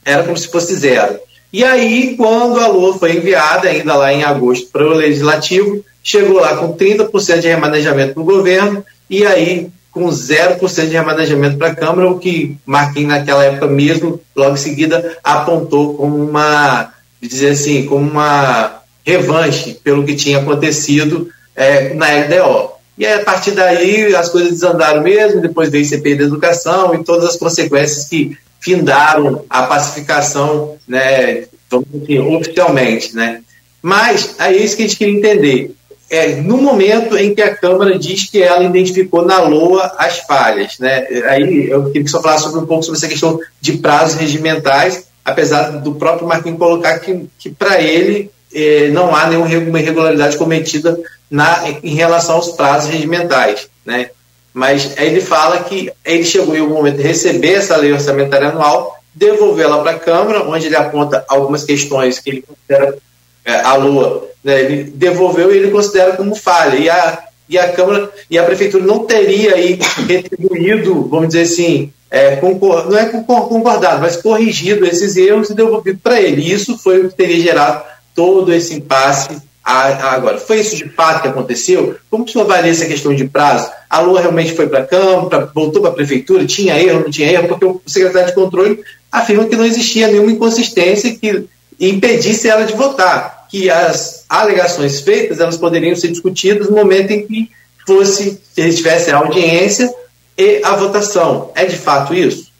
era como se fosse zero. E aí, quando a LOA foi enviada, ainda lá em agosto, para o Legislativo, chegou lá com 30% de remanejamento para o governo, e aí com 0% de remanejamento para a Câmara, o que Marquinhos, naquela época mesmo, logo em seguida, apontou como uma, dizer assim, como uma revanche pelo que tinha acontecido é, na LDO. E a partir daí as coisas desandaram mesmo, depois veio CPI da educação e todas as consequências que findaram a pacificação, né, vamos dizer, oficialmente, né. Mas é isso que a gente queria entender é, no momento em que a Câmara diz que ela identificou na LOA as falhas. Né? Aí eu queria só falar sobre um pouco sobre essa questão de prazos regimentais, apesar do próprio Marquinhos colocar que, que para ele é, não há nenhuma irregularidade cometida na, em relação aos prazos regimentais. Né? Mas ele fala que ele chegou em algum momento de receber essa lei orçamentária anual, devolvê-la para a Câmara, onde ele aponta algumas questões que ele considera é, a Lua, né, ele devolveu e ele considera como falha. E a, e a Câmara e a Prefeitura não teria aí retribuído, vamos dizer assim, é, concor, não é concordado, mas corrigido esses erros e devolvido para ele. Isso foi o que teria gerado todo esse impasse agora. Foi isso de fato que aconteceu? Como que o senhor avalia essa questão de prazo? A Lua realmente foi para a Câmara, voltou para a Prefeitura, tinha erro, não tinha erro, porque o secretário de controle afirma que não existia nenhuma inconsistência que impedisse ela de votar que as alegações feitas elas poderiam ser discutidas no momento em que fosse, se eles tivessem a audiência e a votação. É de fato isso?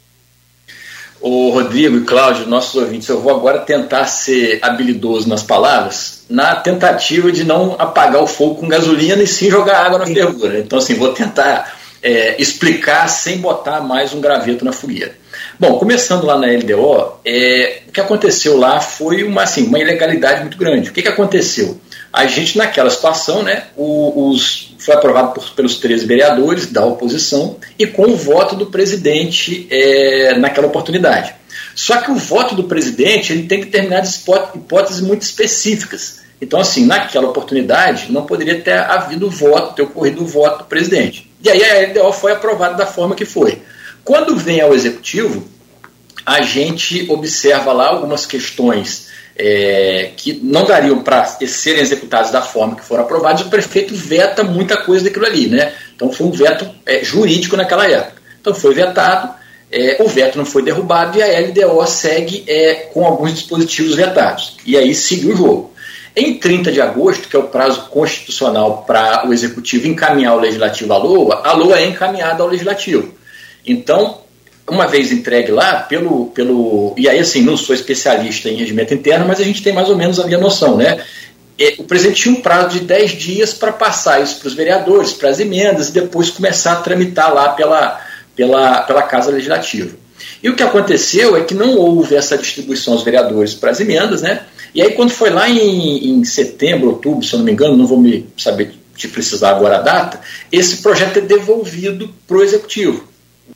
O Rodrigo e Cláudio, nossos ouvintes, eu vou agora tentar ser habilidoso nas palavras, na tentativa de não apagar o fogo com gasolina e sim jogar água na fervura. Então, assim, vou tentar é, explicar sem botar mais um graveto na fogueira. Bom, começando lá na LDO, é, o que aconteceu lá foi uma, assim, uma ilegalidade muito grande. O que, que aconteceu? A gente, naquela situação, né, os, foi aprovado por, pelos 13 vereadores da oposição e com o voto do presidente é, naquela oportunidade. Só que o voto do presidente ele tem determinadas hipóteses muito específicas. Então, assim, naquela oportunidade, não poderia ter havido voto, ter ocorrido o voto do presidente. E aí a LDO foi aprovada da forma que foi. Quando vem ao executivo, a gente observa lá algumas questões é, que não dariam para serem executadas da forma que foram aprovadas, o prefeito veta muita coisa daquilo ali, né? Então foi um veto é, jurídico naquela época. Então foi vetado, é, o veto não foi derrubado e a LDO segue é, com alguns dispositivos vetados. E aí seguiu o jogo. Em 30 de agosto, que é o prazo constitucional para o executivo encaminhar o legislativo à LOA, a LOA é encaminhada ao legislativo. Então, uma vez entregue lá, pelo, pelo. E aí, assim, não sou especialista em regimento interno, mas a gente tem mais ou menos a noção, né? é, o presidente tinha um prazo de 10 dias para passar isso para os vereadores, para as emendas, e depois começar a tramitar lá pela, pela, pela Casa Legislativa. E o que aconteceu é que não houve essa distribuição aos vereadores para as emendas, né? E aí, quando foi lá em, em setembro, outubro, se eu não me engano, não vou me saber de precisar agora a data, esse projeto é devolvido para o executivo.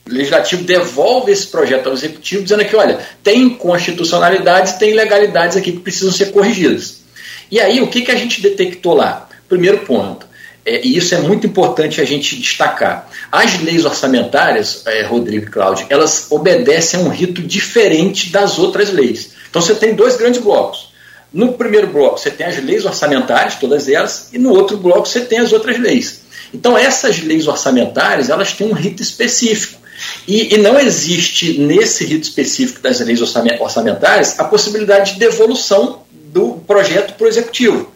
O legislativo devolve esse projeto ao executivo, dizendo que, olha, tem inconstitucionalidades, tem ilegalidades aqui que precisam ser corrigidas. E aí, o que, que a gente detectou lá? Primeiro ponto, é, e isso é muito importante a gente destacar. As leis orçamentárias, é, Rodrigo e Cláudio, elas obedecem a um rito diferente das outras leis. Então você tem dois grandes blocos. No primeiro bloco você tem as leis orçamentárias, todas elas, e no outro bloco você tem as outras leis. Então essas leis orçamentárias, elas têm um rito específico. E, e não existe nesse rito específico das leis orçamentárias a possibilidade de devolução do projeto para o executivo.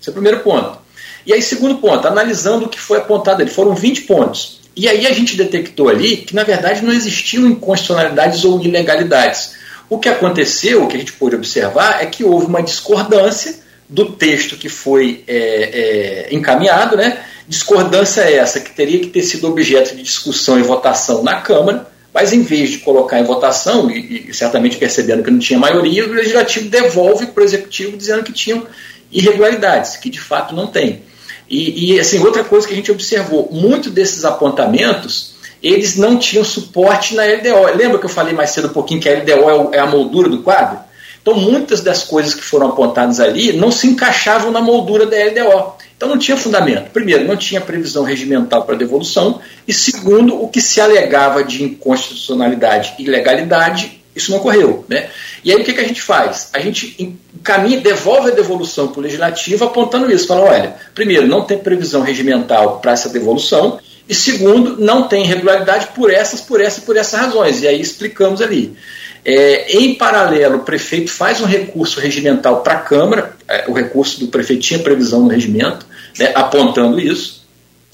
Esse é o primeiro ponto. E aí, segundo ponto, analisando o que foi apontado ali, foram 20 pontos. E aí a gente detectou ali que, na verdade, não existiam inconstitucionalidades ou ilegalidades. O que aconteceu, o que a gente pôde observar, é que houve uma discordância do texto que foi é, é, encaminhado, né? Discordância essa que teria que ter sido objeto de discussão e votação na Câmara, mas em vez de colocar em votação, e, e certamente percebendo que não tinha maioria, o Legislativo devolve para o Executivo dizendo que tinham irregularidades, que de fato não tem. E, e, assim, outra coisa que a gente observou, muitos desses apontamentos, eles não tinham suporte na LDO. Lembra que eu falei mais cedo um pouquinho que a LDO é, é a moldura do quadro? Então, muitas das coisas que foram apontadas ali não se encaixavam na moldura da LDO. Então, não tinha fundamento. Primeiro, não tinha previsão regimental para devolução. E segundo, o que se alegava de inconstitucionalidade e ilegalidade, isso não ocorreu. Né? E aí, o que, que a gente faz? A gente encaminha, devolve a devolução para o legislativo apontando isso. Fala, olha, primeiro, não tem previsão regimental para essa devolução. E segundo, não tem irregularidade por essas, por essas e por essas razões. E aí explicamos ali. É, em paralelo, o prefeito faz um recurso regimental para a Câmara, é, o recurso do prefeito tinha previsão no regimento, né, apontando isso,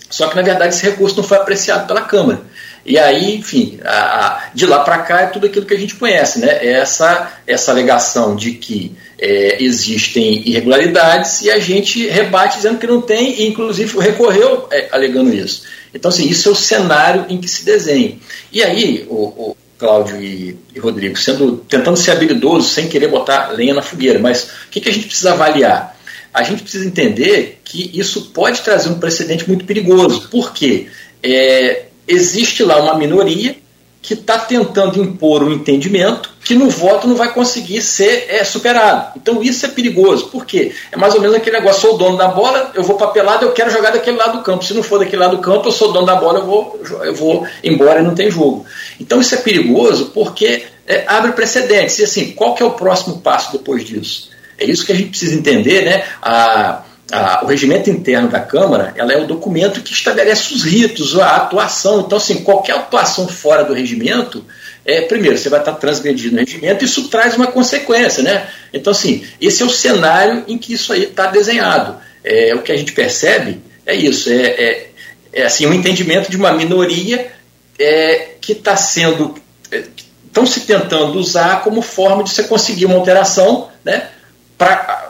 só que na verdade esse recurso não foi apreciado pela Câmara. E aí, enfim, a, a, de lá para cá é tudo aquilo que a gente conhece, né? Essa, essa alegação de que é, existem irregularidades e a gente rebate dizendo que não tem, e inclusive recorreu é, alegando isso. Então, assim, isso é o cenário em que se desenha. E aí, o, o Cláudio e, e, Rodrigo, sendo, tentando ser habilidoso sem querer botar lenha na fogueira, mas o que, que a gente precisa avaliar? A gente precisa entender que isso pode trazer um precedente muito perigoso. Por quê? É, existe lá uma minoria que está tentando impor um entendimento que no voto não vai conseguir ser é, superado. Então isso é perigoso. Por quê? É mais ou menos aquele negócio, sou o dono da bola, eu vou para pelado, eu quero jogar daquele lado do campo. Se não for daquele lado do campo, eu sou dono da bola, eu vou, eu vou embora e não tem jogo. Então isso é perigoso porque é, abre precedentes. E assim, qual que é o próximo passo depois disso? É isso que a gente precisa entender, né? A, a, o regimento interno da Câmara ela é o documento que estabelece os ritos, a atuação. Então, assim, qualquer atuação fora do regimento, é, primeiro, você vai estar transgredindo o regimento, isso traz uma consequência, né? Então, assim, esse é o cenário em que isso aí está desenhado. É, o que a gente percebe é isso, é, é, é assim, um entendimento de uma minoria é, que está sendo. estão é, se tentando usar como forma de você conseguir uma alteração né, para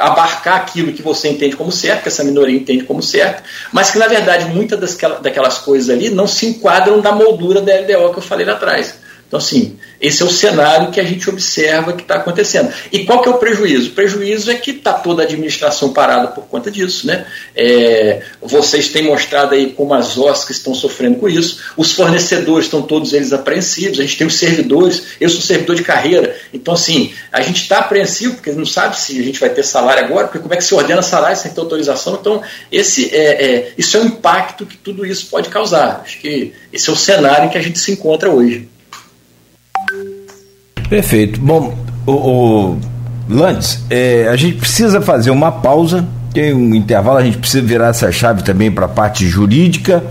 abarcar aquilo que você entende como certo, que essa minoria entende como certo, mas que na verdade muitas daquelas coisas ali não se enquadram na moldura da LDO que eu falei lá atrás. Então, assim, esse é o cenário que a gente observa que está acontecendo. E qual que é o prejuízo? O prejuízo é que está toda a administração parada por conta disso. Né? É, vocês têm mostrado aí como as OSCs estão sofrendo com isso, os fornecedores estão todos eles apreensivos, a gente tem os servidores, eu sou servidor de carreira, então assim, a gente está apreensivo, porque não sabe se a gente vai ter salário agora, porque como é que se ordena salário sem ter autorização, então esse é, é, isso é o impacto que tudo isso pode causar. Acho que esse é o cenário em que a gente se encontra hoje. Perfeito. Bom, o, o Lantes, é, a gente precisa fazer uma pausa, tem um intervalo, a gente precisa virar essa chave também para a parte jurídica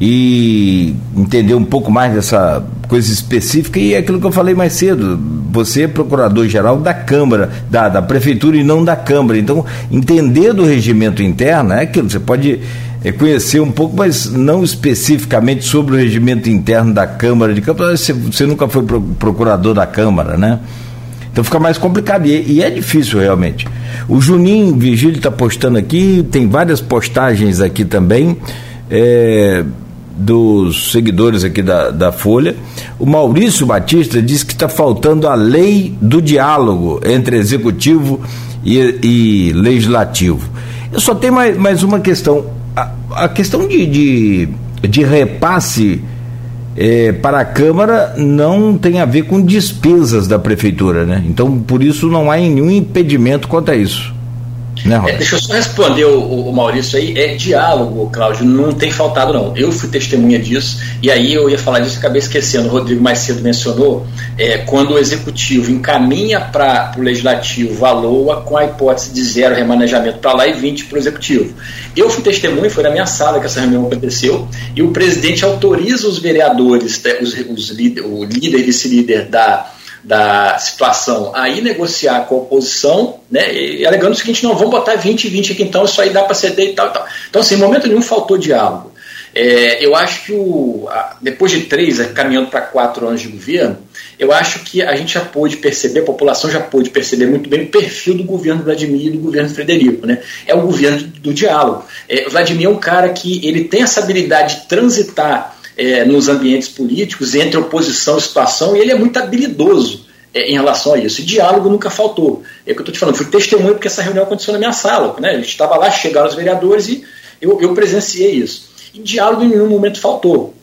e entender um pouco mais dessa coisa específica e é aquilo que eu falei mais cedo, você é procurador-geral da Câmara, da, da Prefeitura e não da Câmara, então entender do regimento interno é aquilo, você pode é, conhecer um pouco, mas não especificamente sobre o regimento interno da Câmara de Câmara. Você, você nunca foi procurador da Câmara, né? Então fica mais complicado e, e é difícil realmente. O Juninho Vigílio está postando aqui, tem várias postagens aqui também. É, dos seguidores aqui da, da Folha. O Maurício Batista diz que está faltando a lei do diálogo entre executivo e, e legislativo. Eu só tenho mais, mais uma questão. A, questão de, de, de repasse é, para a Câmara não tem a ver com despesas da Prefeitura, né? Então, por isso, não há nenhum impedimento quanto a isso. Né, é, deixa eu só responder o, o, Maurício aí. É diálogo, Cláudio, não tem faltado, não. Eu fui testemunha disso, e aí eu ia falar disso e acabei esquecendo. O Rodrigo mais cedo mencionou é, quando o executivo encaminha para o legislativo a LOA com a hipótese de zero remanejamento para lá e 20 para o executivo. Eu fui testemunha, foi na minha sala que essa reunião aconteceu, e o presidente autoriza os vereadores, né, os, os líder, o líder e vice-líder da da situação aí negociar com a oposição, né, e alegando o seguinte, não, vamos botar 20 e 20 aqui então, isso aí dá para ceder e tal, e tal. Então, assim, em momento nenhum faltou diálogo. É, eu acho que o, depois de três, é, caminhando para quatro anos de governo, eu acho que a gente já pôde perceber, a população já pôde perceber muito bem o perfil do governo Vladimir e do governo Frederico. Né? É o governo do, do diálogo. É, Vladimir é um cara que ele tem essa habilidade de transitar é, nos ambientes políticos, entre oposição e situação, e ele é muito habilidoso é, em relação a isso. E diálogo nunca faltou. É o que eu estou te falando, fui testemunho porque essa reunião aconteceu na minha sala. Né? A gente estava lá, chegaram os vereadores e eu, eu presenciei isso. E diálogo em nenhum momento faltou.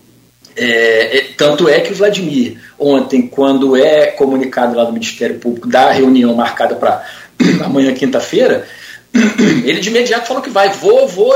É, é, tanto é que o Vladimir, ontem, quando é comunicado lá no Ministério Público da reunião marcada para <clears throat> amanhã, quinta-feira, ele de imediato falou que vai, vou, vou,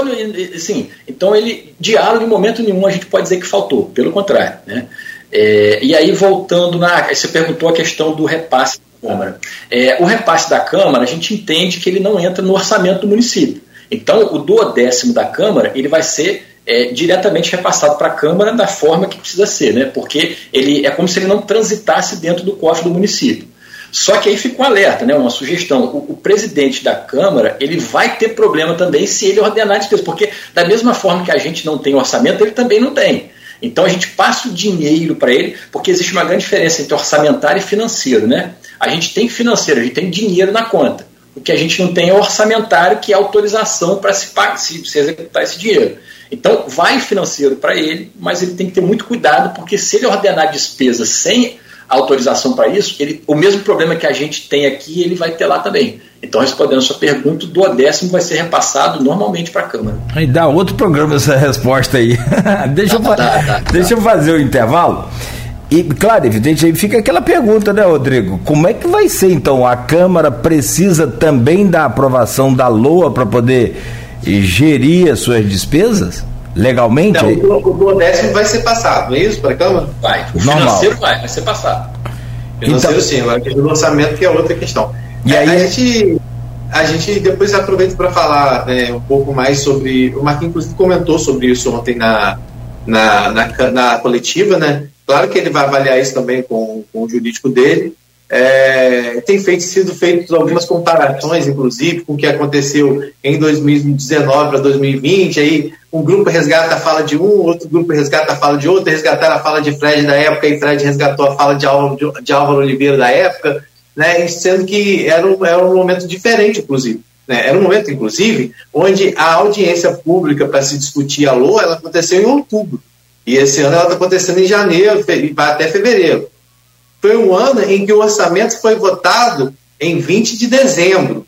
assim, então ele, diálogo em momento nenhum a gente pode dizer que faltou, pelo contrário, né? É, e aí voltando na, você perguntou a questão do repasse da Câmara. É, o repasse da Câmara, a gente entende que ele não entra no orçamento do município. Então, o duodécimo da Câmara, ele vai ser é, diretamente repassado para a Câmara da forma que precisa ser, né? porque ele é como se ele não transitasse dentro do cofre do município. Só que aí fica um alerta, né, uma sugestão. O, o, presidente da Câmara ele vai ter problema também se ele ordenar despesas, porque da mesma forma que a gente não tem orçamento, ele também não tem. Então a gente passa o dinheiro para ele, porque existe uma grande diferença entre orçamentário e financeiro. Né? A gente tem financeiro, a gente tem dinheiro na conta. O que a gente não tem é orçamentário, que é autorização para se, se, se executar esse dinheiro. Então vai financeiro para ele, mas ele tem que ter muito cuidado, porque se ele ordenar despesas sem autorização para isso, ele, o mesmo problema que a gente tem aqui, ele vai ter lá também. Então, respondendo a sua pergunta, o duodécimo vai ser repassado normalmente para a Câmara. Aí dá outro programa essa resposta aí. <laughs> deixa, eu, deixa eu fazer o intervalo. E, claro, evidente, aí fica aquela pergunta, né, Rodrigo? Como é que vai ser, então? A Câmara precisa também da aprovação da LOA para poder gerir as suas despesas? Legalmente? Não, o, o duodécimo vai ser passado, não é isso, para a Câmara? Vai. O Normal. financeiro vai, vai ser passado. Financeiro então, sim, agora a do orçamento que é outra questão. E é, aí a gente, a gente depois aproveita para falar né, um pouco mais sobre. O Marquinhos, inclusive, comentou sobre isso ontem na, na, na, na coletiva, né? Claro que ele vai avaliar isso também com, com o jurídico dele, é, tem feito, sido feitas algumas comparações, inclusive, com o que aconteceu em 2019 para 2020. Aí um grupo resgata a fala de um, outro grupo resgata a fala de outro, resgataram a fala de Fred da época e Fred resgatou a fala de Álvaro, de, Álvaro Oliveira da época, né, sendo que era um, era um momento diferente, inclusive. Né, era um momento, inclusive, onde a audiência pública para se discutir a LOA ela aconteceu em outubro. E esse ano ela está acontecendo em janeiro vai até fevereiro. Foi um ano em que o orçamento foi votado em 20 de dezembro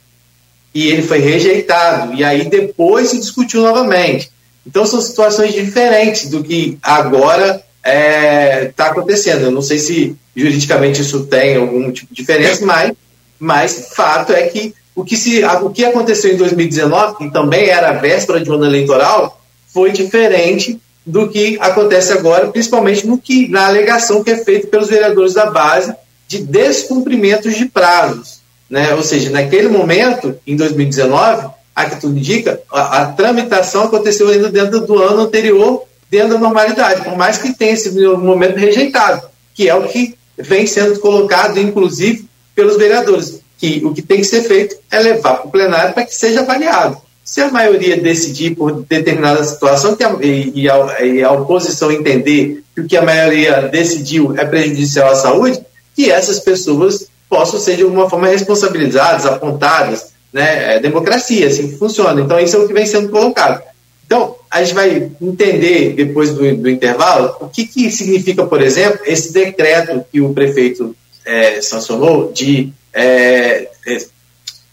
e ele foi rejeitado. E aí depois se discutiu novamente. Então são situações diferentes do que agora está é, tá acontecendo. Eu não sei se juridicamente isso tem algum tipo de diferença, mas, mas fato é que o que, se, o que aconteceu em 2019, que também era a véspera de um ano eleitoral, foi diferente do que acontece agora, principalmente no que, na alegação que é feita pelos vereadores da base de descumprimentos de prazos. Né? Ou seja, naquele momento, em 2019, a que tudo indica, a, a tramitação aconteceu ainda dentro do ano anterior, dentro da normalidade, por mais que tenha um momento rejeitado, que é o que vem sendo colocado, inclusive, pelos vereadores, que o que tem que ser feito é levar para o plenário para que seja avaliado. Se a maioria decidir por determinada situação e, e, a, e, a, oposição entender que o que a maioria decidiu é prejudicial à saúde, que essas pessoas possam ser de alguma forma responsabilizadas, apontadas, né? É democracia, assim que funciona. Então, isso é o que vem sendo colocado. Então, a gente vai entender depois do, do intervalo o que, que significa, por exemplo, esse decreto que o prefeito é, sancionou, de, é, é,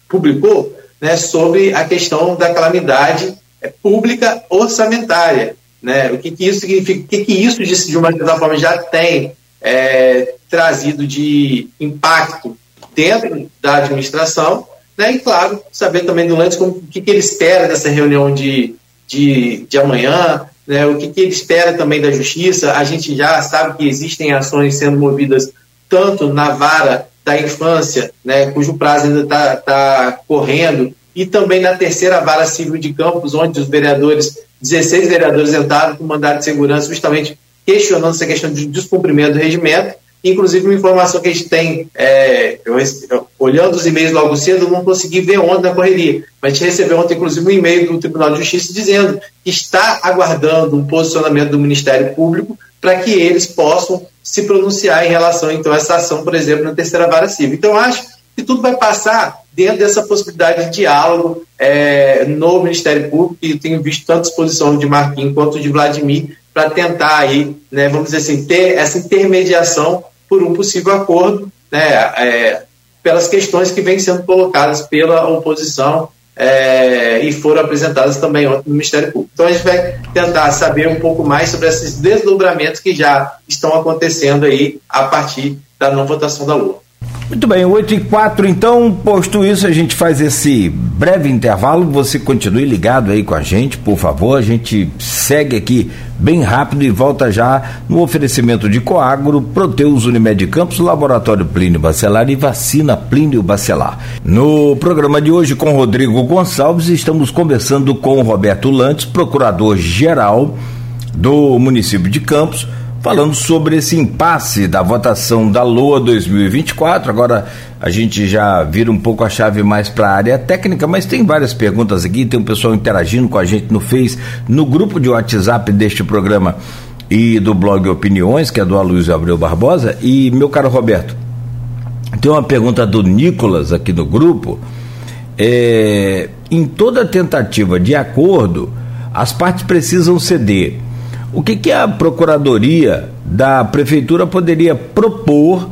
publicou, né, sobre a questão da calamidade é, pública orçamentária. Né? O que, que isso significa? O que, que isso, de, uma certa forma, já tem é, trazido de impacto dentro da administração, né? e, claro, saber também do Landes como, o que, que ele espera dessa reunião de, de, de amanhã, né? o que, que ele espera também da justiça. A gente já sabe que existem ações sendo movidas tanto na vara da infância, né, cujo prazo ainda está tá correndo, e também na terceira vara civil de Campos, onde os vereadores, 16 vereadores entraram com mandato de segurança, justamente questionando essa questão de descumprimento do regimento. Inclusive, uma informação que a gente tem, é, eu, olhando os e-mails logo cedo, não consegui ver ontem na correria, mas a gente recebeu ontem, inclusive, um e-mail do Tribunal de Justiça dizendo que está aguardando um posicionamento do Ministério Público para que eles possam se pronunciar em relação, então, a essa ação, por exemplo, na terceira vara civil. Então, acho que tudo vai passar dentro dessa possibilidade de diálogo é, no Ministério Público, e tenho visto tanto exposição de Marquinhos quanto de Vladimir, para tentar aí, né, vamos dizer assim, ter essa intermediação por um possível acordo, né, é, pelas questões que vêm sendo colocadas pela oposição é, e foram apresentadas também ontem no Ministério Público. Então a gente vai tentar saber um pouco mais sobre esses desdobramentos que já estão acontecendo aí a partir da não votação da Lua. Muito bem, 8 e 4, então, posto isso, a gente faz esse breve intervalo. Você continue ligado aí com a gente, por favor. A gente segue aqui bem rápido e volta já no oferecimento de Coagro, Proteus Unimed Campos, Laboratório Plínio Bacelar e Vacina Plínio Bacelar. No programa de hoje com Rodrigo Gonçalves, estamos conversando com Roberto Lantes, procurador-geral do município de Campos falando sobre esse impasse da votação da LOA 2024. Agora a gente já vira um pouco a chave mais para a área técnica, mas tem várias perguntas aqui, tem um pessoal interagindo com a gente no Face, no grupo de WhatsApp deste programa e do blog Opiniões, que é do Aloysio Abreu Barbosa. E, meu caro Roberto, tem uma pergunta do Nicolas aqui no grupo. É, em toda tentativa de acordo, as partes precisam ceder o que, que a Procuradoria da Prefeitura poderia propor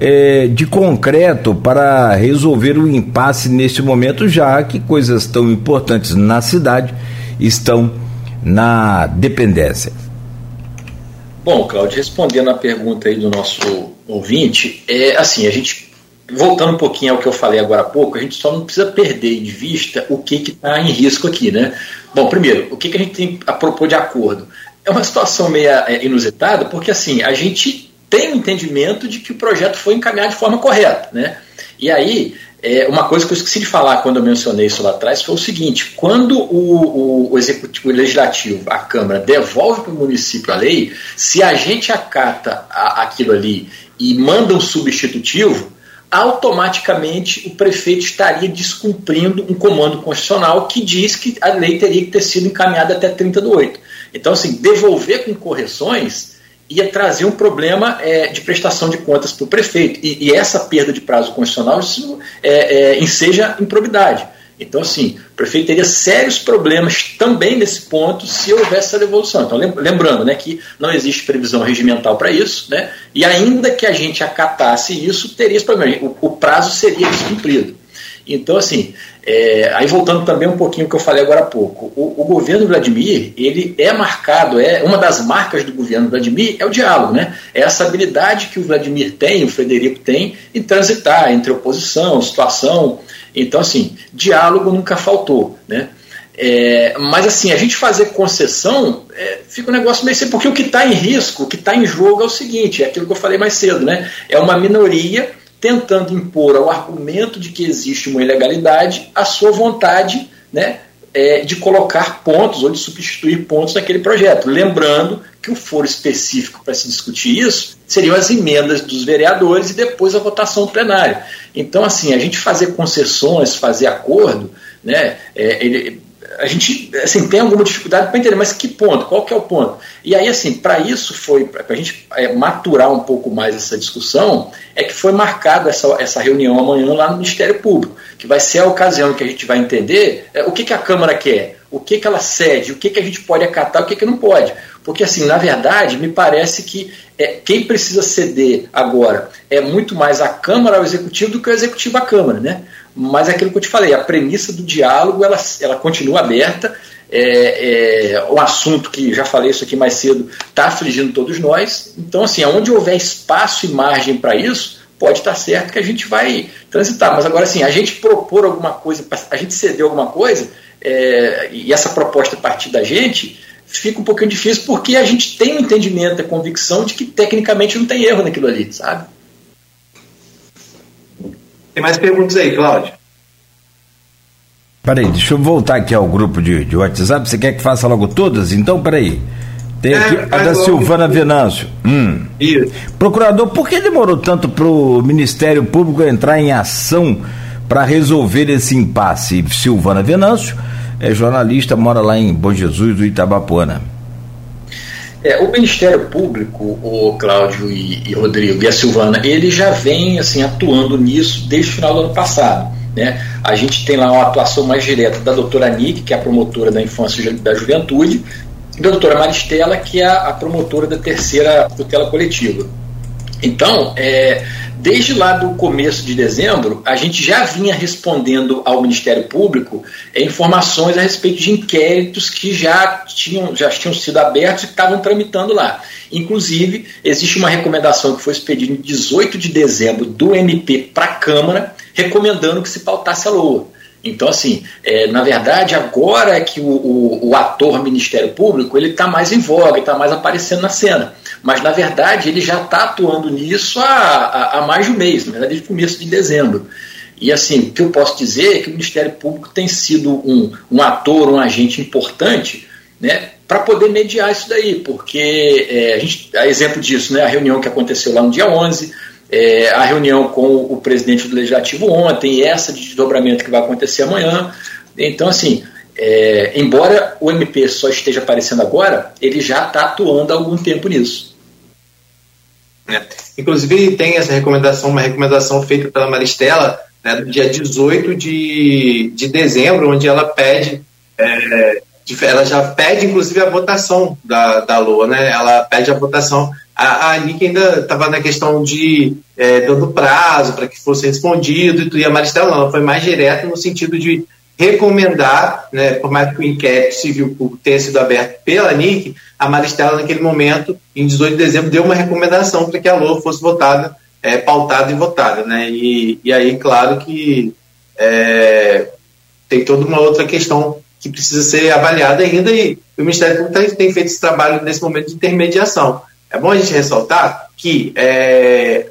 é, de concreto para resolver o impasse neste momento, já que coisas tão importantes na cidade estão na dependência? Bom, Cláudio, respondendo a pergunta aí do nosso ouvinte, é assim, a gente voltando um pouquinho ao que eu falei agora há pouco, a gente só não precisa perder de vista o que está em risco aqui, né? Bom, primeiro, o que, que a gente tem a propor de acordo? É uma situação meio é, inusitada, porque assim, a gente tem o entendimento de que o projeto foi encaminhado de forma correta. Né? E aí, é, uma coisa que eu esqueci de falar quando eu mencionei isso lá atrás foi o seguinte: quando o, o, o executivo, o legislativo, a Câmara, devolve para o município a lei, se a gente acata a, aquilo ali e manda um substitutivo, automaticamente o prefeito estaria descumprindo um comando constitucional que diz que a lei teria que ter sido encaminhada até 30 do 8. Então, assim, devolver com correções ia trazer um problema é, de prestação de contas para o prefeito. E, e, essa perda de prazo constitucional isso, é, é, enseja improbidade. Então, assim, o prefeito teria sérios problemas também nesse ponto se houvesse essa devolução. Então, lembrando né, que não existe previsão regimental para isso, né, e ainda que a gente acatasse isso, teria esse problema. O, o prazo seria descumprido. Então, assim, é, aí voltando também um pouquinho ao que eu falei agora há pouco, o, o, governo Vladimir, ele é marcado, é uma das marcas do governo Vladimir é o diálogo, né? É essa habilidade que o Vladimir tem, o Frederico tem, em transitar entre oposição, situação. Então, assim, diálogo nunca faltou, né? É, mas assim, a gente fazer concessão é, fica um negócio meio assim, porque o que está em risco, o que está em jogo é o seguinte, é aquilo que eu falei mais cedo, né? É uma minoria tentando impor ao argumento de que existe uma ilegalidade a sua vontade né, é, de colocar pontos ou de substituir pontos naquele projeto. Lembrando que o foro específico para se discutir isso seriam as emendas dos vereadores e depois a votação plenária. Então, assim, a gente fazer concessões, fazer acordo, né, é, ele, a gente assim, tem alguma dificuldade para entender, mas que ponto? Qual que é o ponto? E aí, assim, para isso foi, para a gente é, maturar um pouco mais essa discussão, é que foi marcada essa, essa reunião amanhã lá no Ministério Público, que vai ser a ocasião que a gente vai entender é, o que, que a Câmara quer, o que, que ela cede, o que, que a gente pode acatar, o que, que não pode. Porque, assim, na verdade, me parece que é, quem precisa ceder agora é muito mais a Câmara ao Executivo do que o Executivo à Câmara, né? Mas é aquilo que eu te falei, a premissa do diálogo ela, ela continua aberta. É, é um assunto que já falei isso aqui mais cedo está afligindo todos nós. Então, assim, onde houver espaço e margem para isso, pode estar certo que a gente vai transitar. Mas agora, assim, a gente propor alguma coisa, a gente ceder alguma coisa, é, e essa proposta partir da gente, fica um pouquinho difícil porque a gente tem o um entendimento, a convicção de que tecnicamente não tem erro naquilo ali, sabe? Tem mais perguntas aí, Cláudio? Peraí, deixa eu voltar aqui ao grupo de, de WhatsApp. Você quer que faça logo todas? Então, peraí. Tem aqui é, a da Silvana Venâncio. Hum. Isso. Procurador, por que demorou tanto para o Ministério Público entrar em ação para resolver esse impasse? Silvana Venâncio é jornalista, mora lá em Bom Jesus do Itabapuana. É, o Ministério Público, o Cláudio e, e, Rodrigo e a Silvana, ele já vem assim atuando nisso desde o final do ano passado. Né? A gente tem lá uma atuação mais direta da doutora Nick, que é a promotora da infância e da juventude, e da doutora Maristela, que é a, promotora da terceira tutela coletiva. Então, é, Desde lá do começo de dezembro, a gente já vinha respondendo ao Ministério Público informações a respeito de inquéritos que já tinham, já tinham sido abertos e estavam tramitando lá. Inclusive, existe uma recomendação que foi expedida em 18 de dezembro do MP para a Câmara, recomendando que se pautasse a LOA. Então, assim, é, na verdade, agora é que o, o, o ator Ministério Público ele está mais em voga, está mais aparecendo na cena. Mas, na verdade, ele já está atuando nisso há, há, mais de um mês, na verdade, desde o começo de dezembro. E, assim, o que eu posso dizer é que o Ministério Público tem sido um, um ator, um agente importante né, para poder mediar isso daí, porque é, a gente, a exemplo disso, né, a reunião que aconteceu lá no dia 11, é, a reunião com o presidente do Legislativo ontem, e essa de desdobramento que vai acontecer amanhã. Então, assim, é, embora o MP só esteja aparecendo agora, ele já está atuando há algum tempo nisso. É. Inclusive, tem essa recomendação, uma recomendação feita pela Maristela, né, do dia 18 de, de dezembro, onde ela pede. É, ela já pede, inclusive, a votação da, da LOA, né? Ela pede a votação a, a Nick ainda estava na questão de é, dando prazo para que fosse respondido, e a Maristela não, ela foi mais direta no sentido de recomendar, né, por mais que o inquérito civil tenha sido aberto pela NIC, a Maristela, naquele momento, em 18 de dezembro, deu uma recomendação para que a LOA fosse votada, é, pautada e votada. Né? E, e aí, claro que é, tem toda uma outra questão que precisa ser avaliada ainda, e o Ministério Público tem, tem feito esse trabalho nesse momento de intermediação. É bom a gente ressaltar que é,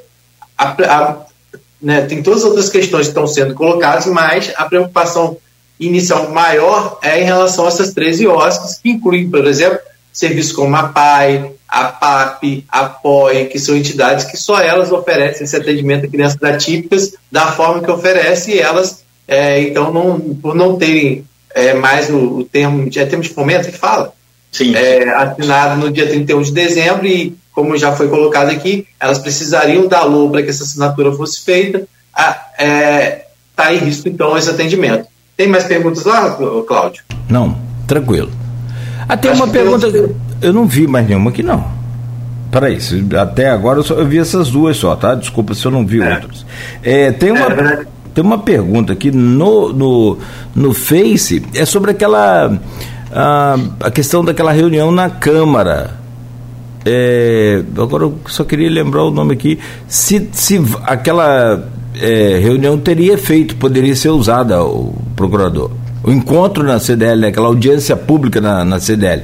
a, a, né, tem todas as outras questões que estão sendo colocadas, mas a preocupação inicial maior é em relação a essas 13 OSCs, que incluem, por exemplo, serviços como a PAI, a PAP, a POI, que são entidades que só elas oferecem esse atendimento a crianças atípicas da forma que oferece, e elas, é, então, não, por não terem é, mais o, o termo, é termo de fomento que fala, Sim. É, assinado no dia 31 de dezembro e, como já foi colocado aqui, elas precisariam da LOA para que essa assinatura fosse feita. Está ah, é, tá em risco, então, esse atendimento. Tem mais perguntas lá, Cláudio? Não, tranquilo. Até ah, uma pergunta. Eu... eu não vi mais nenhuma aqui, não. Peraí, até agora eu, só, eu vi essas duas só, tá? Desculpa se eu não vi é. outras. É, tem uma. É, tem uma pergunta aqui no, no, no Face, é sobre aquela a, a questão daquela reunião na Câmara. É, agora eu só queria lembrar o nome aqui. Se, se aquela é, reunião teria efeito, poderia ser usada, o procurador. O encontro na CDL, né, aquela audiência pública na, na CDL.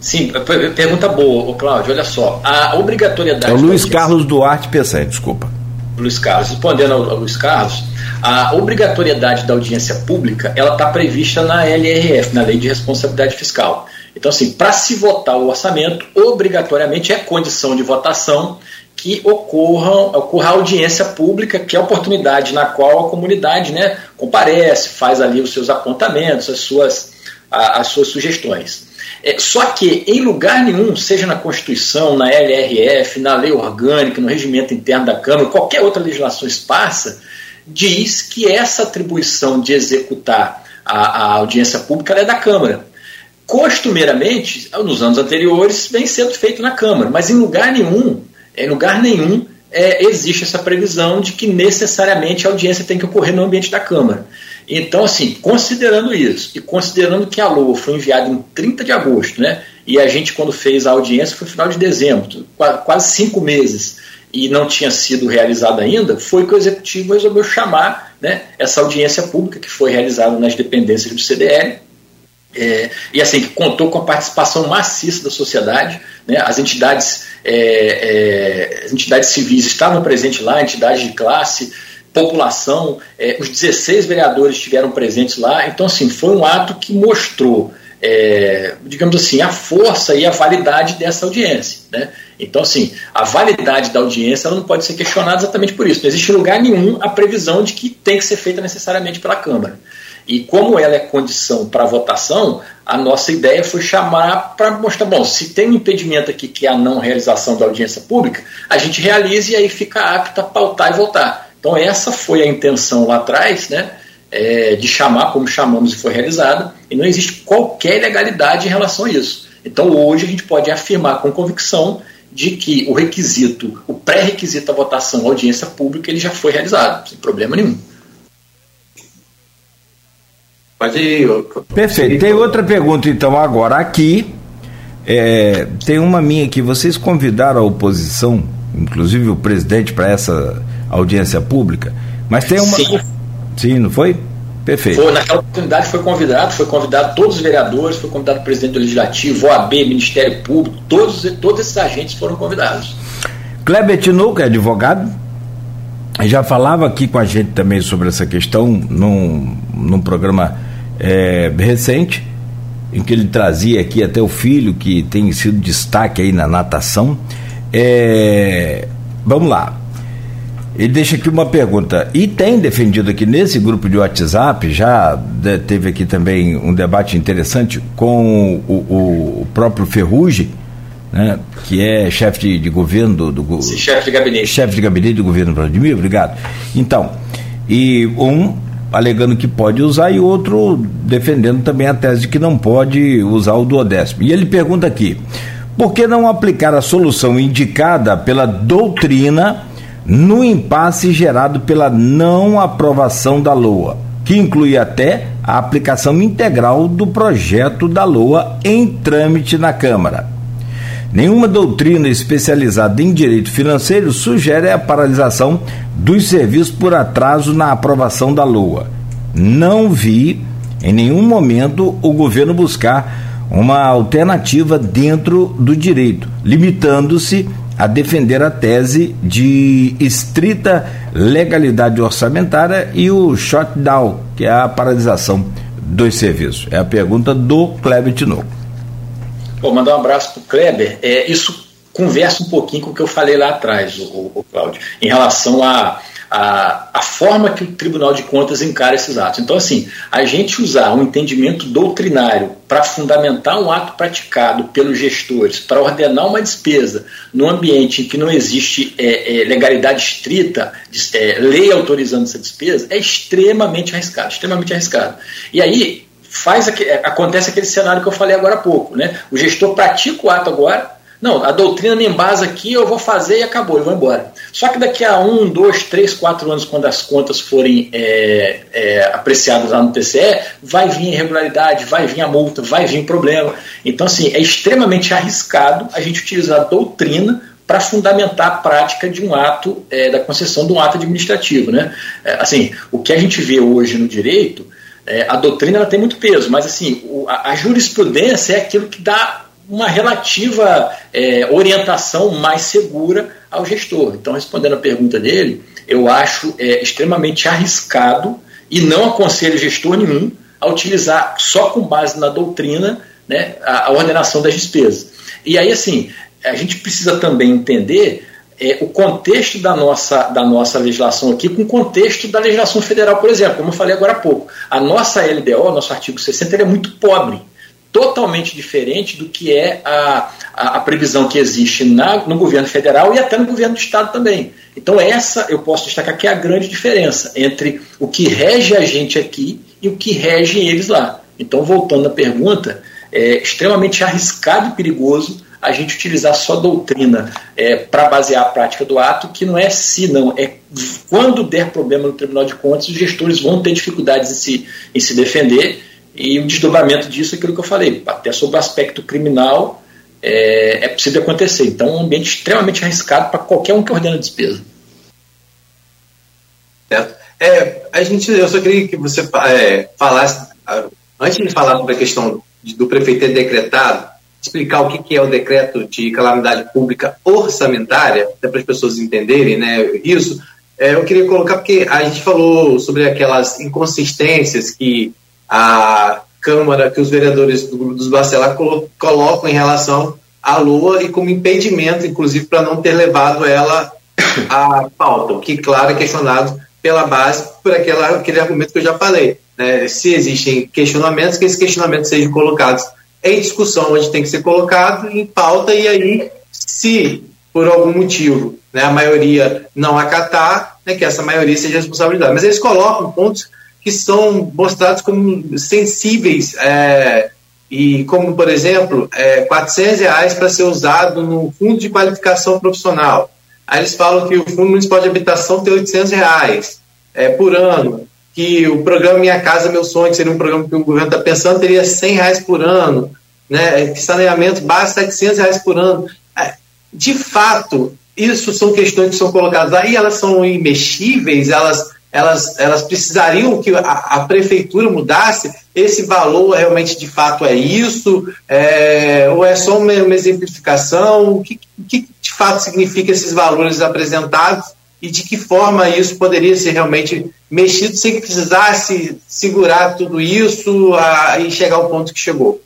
Sim, pergunta boa, Cláudio. Olha só, a obrigatoriedade. É o Luiz Carlos Duarte Peçanha, desculpa. Luiz Carlos. Respondendo ao, ao Luiz Carlos, a obrigatoriedade da audiência pública ela está prevista na LRF, na Lei de Responsabilidade Fiscal. Então, assim, para se votar o orçamento, obrigatoriamente é condição de votação que ocorra, ocorra audiência pública, que é a oportunidade na qual a comunidade né, comparece, faz ali os seus apontamentos, as suas, a, as suas sugestões. É, só que em lugar nenhum, seja na Constituição, na LRF, na lei orgânica, no regimento interno da Câmara, qualquer outra legislação esparsa, diz que essa atribuição de executar a, a audiência pública é da Câmara. Costumeiramente, nos anos anteriores, vem sendo feito na Câmara, mas em lugar nenhum em lugar nenhum é, existe essa previsão de que necessariamente a audiência tem que ocorrer no ambiente da Câmara. Então, assim, considerando isso, e considerando que a LOA foi enviada em 30 de agosto, né, e a gente, quando fez a audiência, foi final de dezembro, quase cinco meses, e não tinha sido realizada ainda, foi que o Executivo resolveu chamar né, essa audiência pública, que foi realizada nas dependências do CDL, é, e assim, que contou com a participação maciça da sociedade, né, as entidades, é, é, as entidades civis estavam presentes lá, entidades de classe, população, é, os 16 vereadores estiveram presentes lá, então assim, foi um ato que mostrou, é, digamos assim, a força e a validade dessa audiência. Né? Então assim, a validade da audiência não pode ser questionada exatamente por isso, não existe lugar nenhum a previsão de que tem que ser feita necessariamente pela Câmara. E como ela é condição para votação, a nossa ideia foi chamar para mostrar, bom, se tem um impedimento aqui que é a não realização da audiência pública, a gente realiza e aí fica apto a pautar e votar. Então essa foi a intenção lá atrás, né, é, de chamar como chamamos e foi realizada, e não existe qualquer ilegalidade em relação a isso. Então hoje a gente pode afirmar com convicção de que o requisito, o pré-requisito da votação, audiência pública, ele já foi realizado, sem problema nenhum. Pode ir. Perfeito. Tem outra pergunta, então, agora aqui. É, tem uma minha aqui. Vocês convidaram a oposição, inclusive o presidente, para essa audiência pública, mas tem uma. Sim, Sim não foi? Perfeito. Foi, naquela oportunidade foi convidado, foi convidado todos os vereadores, foi convidado o presidente do Legislativo, OAB, Ministério Público, todos, todos esses agentes foram convidados. Kleber Tinoco é advogado, já falava aqui com a gente também sobre essa questão num, num programa é, recente, em que ele trazia aqui até o filho, que tem sido destaque aí na natação. É, vamos lá. Ele deixa aqui uma pergunta. E tem defendido aqui nesse grupo de WhatsApp, já teve aqui também um debate interessante com o, o próprio Ferrugem, né, que é chefe de, de, governo do, do chefe de gabinete. Chefe de gabinete do governo Vladimir, obrigado. Então, e um alegando que pode usar e outro defendendo também a tese de que não pode usar o duodécimo. E ele pergunta aqui: por que não aplicar a solução indicada pela doutrina no impasse gerado pela não aprovação da LOA, que inclui até a aplicação integral do projeto da LOA em trâmite na Câmara? Nenhuma doutrina especializada em direito financeiro sugere a paralisação dos serviços por atraso na aprovação da LOA. Não vi em nenhum momento o governo buscar uma alternativa dentro do direito, limitando-se a defender a tese de estrita legalidade orçamentária e o shutdown, que é a paralisação dos serviços. É a pergunta do Kleber Tinoco. Vou mandar um abraço para o Kleber. É, isso conversa um pouquinho com o que eu falei lá atrás, o, o Cláudio, em relação a, a, a, forma que o Tribunal de Contas encara esses atos. Então, assim, a gente usar um entendimento doutrinário para fundamentar um ato praticado pelos gestores, para ordenar uma despesa no ambiente em que não existe é, é, legalidade estrita, é, lei autorizando essa despesa, é extremamente arriscado, extremamente arriscado. E aí, faz é, acontece aquele cenário que eu falei agora há pouco, né? O gestor pratica o ato agora, não, a doutrina me embasa aqui, eu vou fazer e acabou, eu vou embora. Só que daqui a um, dois, três, quatro anos, quando as contas forem é, é, apreciadas lá no TCE, vai vir irregularidade, vai vir a multa, vai vir problema. Então, assim, é extremamente arriscado a gente utilizar a doutrina para fundamentar a prática de um ato, é, da concessão de um ato administrativo. Né? É, assim, o que a gente vê hoje no direito é, a doutrina ela tem muito peso, mas assim, o, a, a, jurisprudência é aquilo que dá uma relativa é, orientação mais segura ao gestor. Então, respondendo a pergunta dele, eu acho é, extremamente arriscado e não aconselho gestor nenhum a utilizar só com base na doutrina né, a, a ordenação das despesas. E aí, assim, a gente precisa também entender é, o contexto da nossa, da nossa legislação aqui com o contexto da legislação federal, por exemplo, como eu falei agora há pouco. A nossa LDO, nosso artigo 60, é muito pobre, totalmente diferente do que é a, a, a previsão que existe na, no governo federal e até no governo do estado também. Então, essa eu posso destacar que é a grande diferença entre o que rege a gente aqui e o que rege eles lá. Então, voltando à pergunta, é extremamente arriscado e perigoso a gente utilizar só doutrina é, para basear a prática do ato, que não é se, não, é quando der problema no Tribunal de Contas, os gestores vão ter dificuldades em se, em se defender, e o desdobramento disso é aquilo que eu falei, até sobre o aspecto criminal é, é possível acontecer. Então, é um ambiente extremamente arriscado para qualquer um que ordena despesa. Certo. É, a gente, eu só queria que você é, falasse, antes de falar sobre a questão do prefeito ter decretado, explicar o que é o decreto de calamidade pública orçamentária, até para as pessoas entenderem né, isso, é, eu queria colocar, porque a gente falou sobre aquelas inconsistências que a Câmara, que os vereadores do, dos Bacelar colocam em relação à Lua e como impedimento, inclusive, para não ter levado ela à pauta, o que, claro, é questionado pela base, por aquela, aquele argumento que eu já falei. Né? Se existem questionamentos, que esses questionamentos sejam colocados em discussão onde tem que ser colocado, em pauta, e aí, se por algum motivo né, a maioria não acatar, né, que essa maioria seja responsabilidade. Mas eles colocam pontos que são mostrados como sensíveis, é, e como, por exemplo, é, 400 reais para ser usado no fundo de qualificação profissional. Aí eles falam que o Fundo Municipal de Habitação tem 800 reais é, por ano que o programa Minha Casa Meu Sonho, que seria um programa que o governo está pensando, teria 100 reais por ano, né? que saneamento basta 700 reais por ano. É, de fato, isso são questões que são colocadas aí, elas são imexíveis, elas, elas, elas precisariam que a, a prefeitura mudasse, esse valor realmente de fato é isso, é, ou é só uma, uma exemplificação, o que, que de fato significa esses valores apresentados e de que forma isso poderia ser realmente mexido sem que precisasse segurar tudo isso a, e chegar ao ponto que chegou.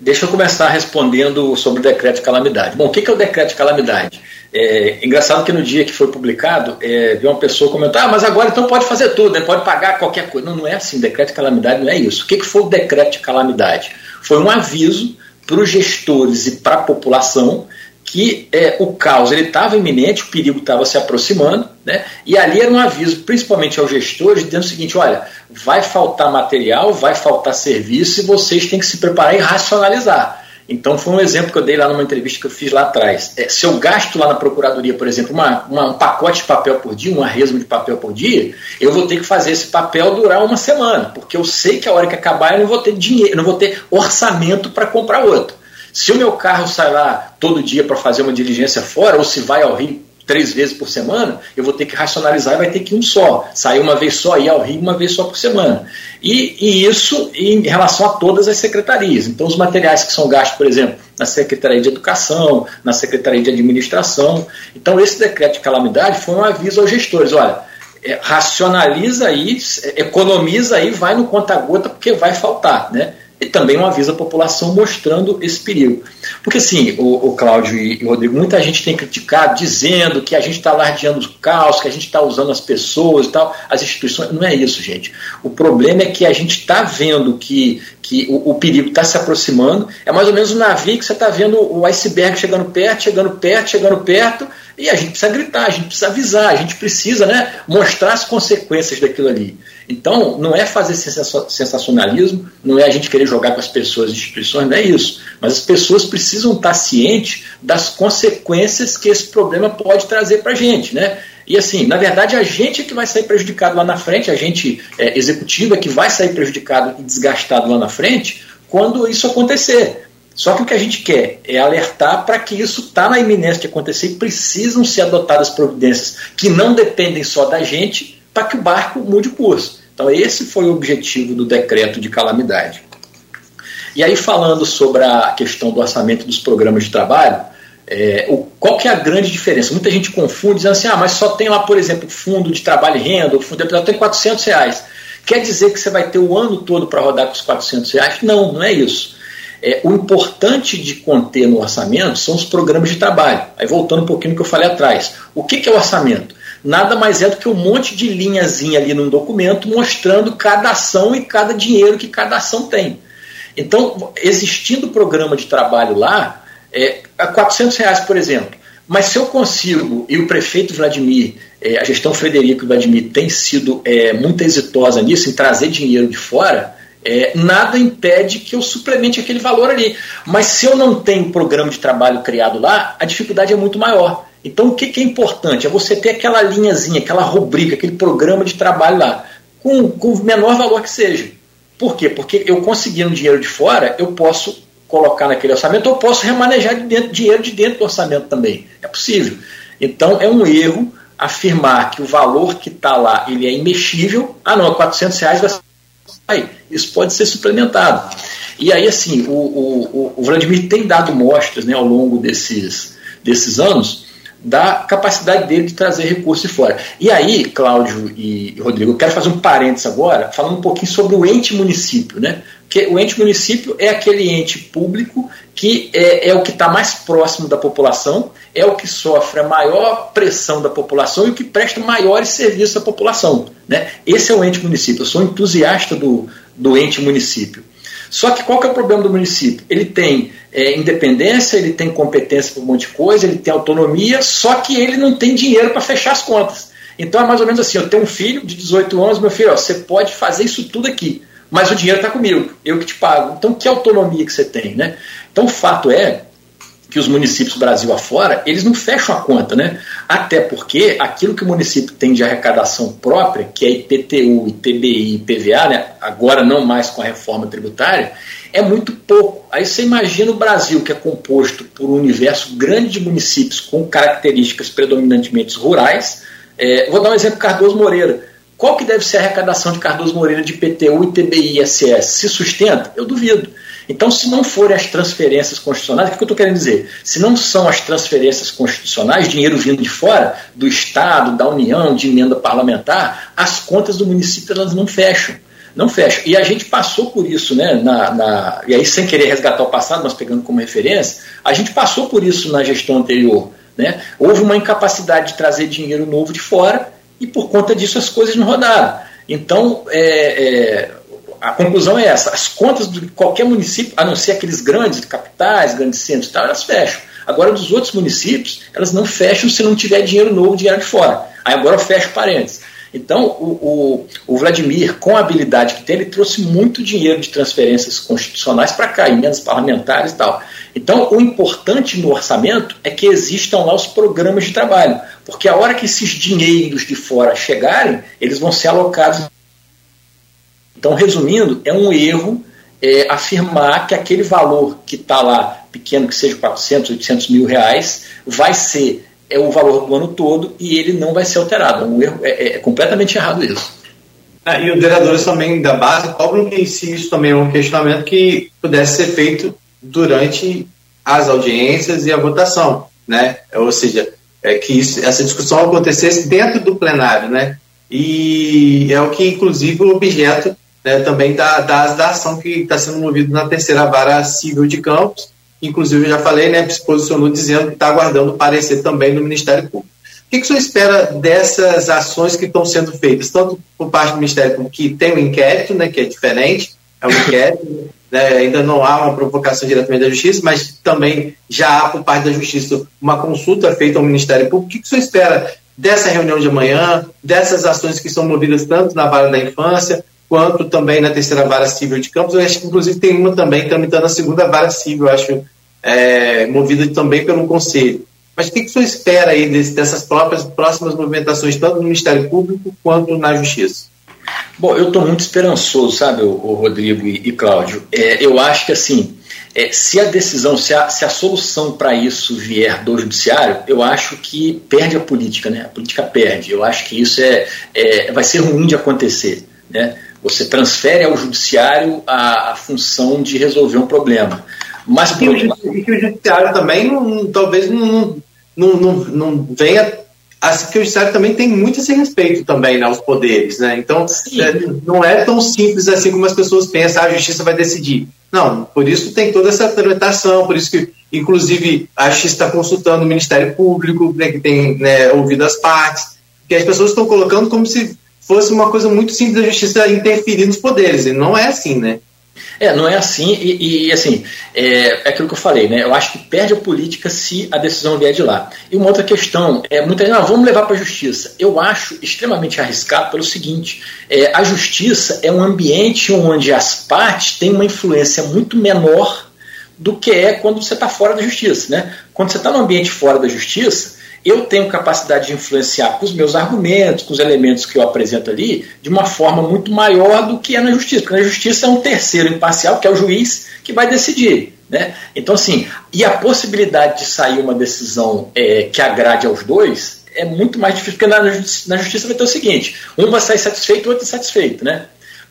Deixa eu começar respondendo sobre o decreto de calamidade. Bom, o que é o decreto de calamidade? É engraçado que no dia que foi publicado, é, viu uma pessoa comentar, ah, mas agora então pode fazer tudo, né? pode pagar qualquer coisa. Não, não é assim, decreto de calamidade não é isso. O que, que foi o decreto de calamidade? Foi um aviso para os gestores e para a população que é, o caos estava iminente, o perigo estava se aproximando, né? e ali era um aviso, principalmente aos gestores, dizendo o seguinte: olha, vai faltar material, vai faltar serviço e vocês têm que se preparar e racionalizar. Então, foi um exemplo que eu dei lá numa entrevista que eu fiz lá atrás. É, se eu gasto lá na procuradoria, por exemplo, uma, uma, um pacote de papel por dia, uma resma de papel por dia, eu vou ter que fazer esse papel durar uma semana, porque eu sei que a hora que acabar eu não vou ter dinheiro, não vou ter orçamento para comprar outro. Se o meu carro sai lá todo dia para fazer uma diligência fora, ou se vai ao Rio três vezes por semana, eu vou ter que racionalizar e vai ter que um só. Sair uma vez só ir ao Rio uma vez só por semana. E, e, isso em relação a todas as secretarias. Então, os materiais que são gastos, por exemplo, na Secretaria de Educação, na Secretaria de Administração. Então, esse decreto de calamidade foi um aviso aos gestores: olha, é, racionaliza aí, economiza aí, vai no conta-gota, porque vai faltar. Né? E também um aviso à população mostrando esse perigo. Porque assim, o, o Cláudio e o Rodrigo, muita gente tem criticado dizendo que a gente está alardeando o caos, que a gente está usando as pessoas e tal, as instituições. Não é isso, gente. O problema é que a gente está vendo que, que o, o perigo está se aproximando. É mais ou menos um navio que você está vendo o iceberg chegando perto, chegando perto, chegando perto, e a gente precisa gritar, a gente precisa avisar, a gente precisa né, mostrar as consequências daquilo ali. Então, não é fazer sensacionalismo, não é a gente querer jogar com as pessoas e instituições, não é isso. Mas as pessoas precisam estar cientes das consequências que esse problema pode trazer para a gente. Né? E assim, na verdade, a gente é que vai sair prejudicado lá na frente, a gente é, executivo é que vai sair prejudicado e desgastado lá na frente quando isso acontecer. Só que o que a gente quer é alertar para que isso está na iminência de acontecer e precisam ser adotadas providências que não dependem só da gente para que o barco mude curso. Então, esse foi o objetivo do decreto de calamidade. E aí, falando sobre a questão do orçamento dos programas de trabalho, é, o, qual que é a grande diferença? Muita gente confunde, dizendo assim, ah, mas só tem lá, por exemplo, fundo de trabalho e renda, o fundo de tem 400 reais. Quer dizer que você vai ter o ano todo para rodar com os 400 reais? Não, não é isso. É, o importante de conter no orçamento são os programas de trabalho. Aí voltando um pouquinho no que eu falei atrás. O que, que é o orçamento? Nada mais é do que um monte de linhazinha ali num documento mostrando cada ação e cada dinheiro que cada ação tem. Então, existindo programa de trabalho lá, é, a 400 reais, por exemplo, mas se eu consigo, e o prefeito Vladimir, é, a gestão Frederico Vladimir tem sido é, muito exitosa nisso, em trazer dinheiro de fora, é, nada impede que eu suplemente aquele valor ali. Mas se eu não tenho programa de trabalho criado lá, a dificuldade é muito maior. Então o que, que é importante? É você ter aquela linhazinha, aquela rubrica, aquele programa de trabalho lá, com, o menor valor que seja. Por quê? Porque eu conseguindo dinheiro de fora, eu posso colocar naquele orçamento, eu posso remanejar de dentro, dinheiro de dentro do orçamento também. É possível. Então é um erro afirmar que o valor que está lá ele é imexível. Ah, não, 400 reais vai. Isso pode ser suplementado. E aí, assim, o, o, o Vladimir tem dado mostras né, ao longo desses, desses anos da capacidade dele de trazer recursos de fora. E aí, Cláudio e Rodrigo, eu quero fazer um parênteses agora, falando um pouquinho sobre o ente município, né? Porque o ente município é aquele ente público que é, é o que está mais próximo da população, é o que sofre a maior pressão da população e o que presta maiores serviços à população. Né? Esse é o ente município. Eu sou entusiasta do, do ente município. Só que qual que é o problema do município? Ele tem é, independência, ele tem competência para um monte de coisa, ele tem autonomia, só que ele não tem dinheiro para fechar as contas. Então é mais ou menos assim: eu tenho um filho de 18 anos, meu filho, ó, você pode fazer isso tudo aqui, mas o dinheiro está comigo, eu que te pago. Então que autonomia que você tem? Né? Então o fato é que os municípios Brasil afora, eles não fecham a conta, né? Até porque aquilo que o município tem de arrecadação própria, que é IPTU, ITBI, IPVA, né? agora não mais com a reforma tributária, é muito pouco. Aí você imagina o Brasil, que é composto por um universo grande de municípios com características predominantemente rurais. É, vou dar um exemplo, Cardoso Moreira. Qual que deve ser a arrecadação de Cardoso Moreira de IPTU, ITBI e ISS? Se sustenta? Eu duvido. Então, se não forem as transferências constitucionais, o que eu estou querendo dizer? Se não são as transferências constitucionais, dinheiro vindo de fora, do Estado, da União, de emenda parlamentar, as contas do município elas não fecham. Não fecham. E a gente passou por isso, né? Na, na, e aí, sem querer resgatar o passado, mas pegando como referência, a gente passou por isso na gestão anterior. Né? Houve uma incapacidade de trazer dinheiro novo de fora e por conta disso as coisas não rodaram. Então, é, é, a conclusão é essa: as contas de qualquer município, a não ser aqueles grandes capitais, grandes centros e tal, elas fecham. Agora, dos outros municípios, elas não fecham se não tiver dinheiro novo, dinheiro de fora. Aí agora eu fecho parênteses. Então, o, o, o, Vladimir, com a habilidade que tem, ele trouxe muito dinheiro de transferências constitucionais para cá, emendas parlamentares e tal. Então, o importante no orçamento é que existam lá os programas de trabalho, porque a hora que esses dinheiros de fora chegarem, eles vão ser alocados então, resumindo, é um erro é, afirmar que aquele valor que está lá, pequeno que seja 400, 800 mil reais, vai ser é o valor do ano todo e ele não vai ser alterado. É, um erro, é, é completamente errado isso. Ah, e os vereadores também da base cobram que si isso também é um questionamento que pudesse ser feito durante as audiências e a votação, né? Ou seja, é que isso, essa discussão acontecesse dentro do plenário, né? E é o que, inclusive, o objeto né, também da, da, da ação que está sendo movida na terceira vara civil de Campos. Inclusive, eu já falei, né, se posicionou dizendo que está aguardando parecer também do Ministério Público. O que, que o senhor espera dessas ações que estão sendo feitas, tanto por parte do Ministério Público, que tem um inquérito, né, que é diferente, é um inquérito, né, ainda não há uma provocação diretamente da Justiça, mas também já há por parte da Justiça uma consulta feita ao Ministério Público. O que, que o senhor espera dessa reunião de amanhã, dessas ações que são movidas tanto na vara da infância, quanto também na terceira vara civil de Campos. Eu acho que, inclusive, tem uma também tramitando a segunda vara civil, acho, é, movida também pelo Conselho. Mas o que, que o senhor espera aí desse, dessas próprias próximas movimentações, tanto no Ministério Público quanto na Justiça? Bom, eu estou muito esperançoso, sabe, o, o Rodrigo e, e Cláudio. É, eu acho que, assim, é, se a decisão, se a, se a solução para isso vier do judiciário, eu acho que perde a política, né? A política perde. Eu acho que isso é, é vai ser ruim de acontecer, né? Você transfere ao judiciário a, a função de resolver um problema. Mas por e, o, e que o judiciário também não, talvez não, não, não, não venha assim que o judiciário também tem muito esse respeito também né, aos poderes, né? Então é, não é tão simples assim como as pessoas pensam, ah, a justiça vai decidir. Não, por isso tem toda essa tramitação, por isso que, inclusive, a Justiça está consultando o Ministério Público, né, que tem né, ouvido as partes, que as pessoas estão colocando como se fosse uma coisa muito simples da Justiça interferir nos poderes, e não é assim, né? É, não é assim, e, e assim, é, é, aquilo que eu falei, né? Eu acho que perde a política se a decisão vier de lá. E uma outra questão, é muita gente, não, vamos levar para a justiça. Eu acho extremamente arriscado pelo seguinte: é, a justiça é um ambiente onde as partes têm uma influência muito menor do que é quando você está fora da justiça. Né? Quando você está no ambiente fora da justiça, eu tenho capacidade de influenciar com os meus argumentos, com os elementos que eu apresento ali, de uma forma muito maior do que é na justiça. Porque na justiça é um terceiro imparcial, que é o juiz, que vai decidir. Né? Então, assim, e a possibilidade de sair uma decisão é, que agrade aos dois é muito mais difícil, porque na, na justiça vai ter o seguinte: um vai sair satisfeito, o outro insatisfeito. Né?